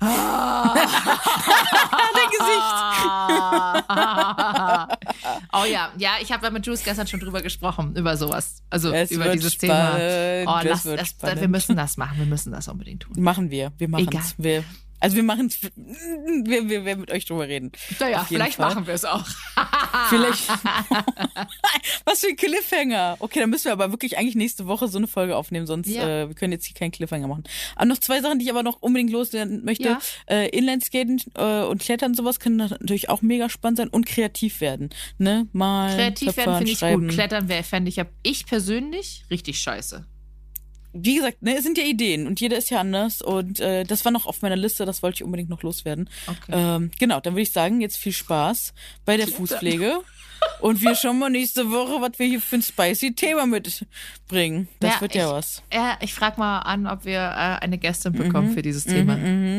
oh ja, ja, ich habe da mit Jules gestern schon drüber gesprochen, über sowas. Also Es über dieses spannend, Thema. Oh, es lass, spannend. wir müssen das machen, wir müssen das unbedingt tun. Machen wir. Wir machen es. Wir, also wir machen es. Wir, wir werden mit euch drüber reden. Naja, vielleicht Fall. machen wir es auch. Vielleicht. Was für ein Cliffhanger. Okay, dann müssen wir aber wirklich eigentlich nächste Woche so eine Folge aufnehmen, sonst Ja. äh, wir können jetzt hier keinen Cliffhanger machen. Aber noch zwei Sachen, die ich aber noch unbedingt loswerden möchte. Ja. Äh, Inlineskaten äh, und Klettern sowas können natürlich auch mega spannend sein und kreativ werden. Ne? Mal Kreativ werden töpfern, finde ich gut. Klettern wäre, fände ich, ich persönlich richtig scheiße. Wie gesagt, ne, es sind ja Ideen und jeder ist ja anders und äh, das war noch auf meiner Liste, das wollte ich unbedingt noch loswerden. Okay. Ähm, genau, dann würde ich sagen, jetzt viel Spaß bei der Fußpflege und wir schauen mal nächste Woche, was wir hier für ein spicy Thema mitbringen. Das Ja, wird ja ich- was. Ja, ich frage mal an, ob wir äh, eine Gästin Mhm, bekommen für dieses Thema.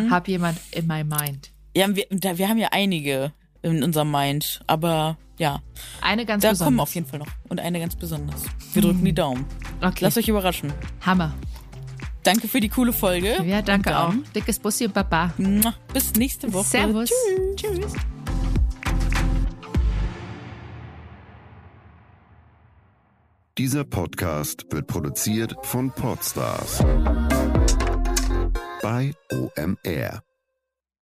Hab jemand in my mind. Ja, wir, da, wir haben ja einige in unserem Mind, aber ja, Eine ganz da besonders. kommen auf jeden Fall noch und eine ganz besonders. Wir drücken die Daumen. Okay. Lasst euch überraschen. Hammer. Danke für die coole Folge. Ja, danke auch. Dickes Bussi und Baba. Bis nächste Woche. Servus. Tschüss. Dieser Podcast wird produziert von Podstars bei OMR.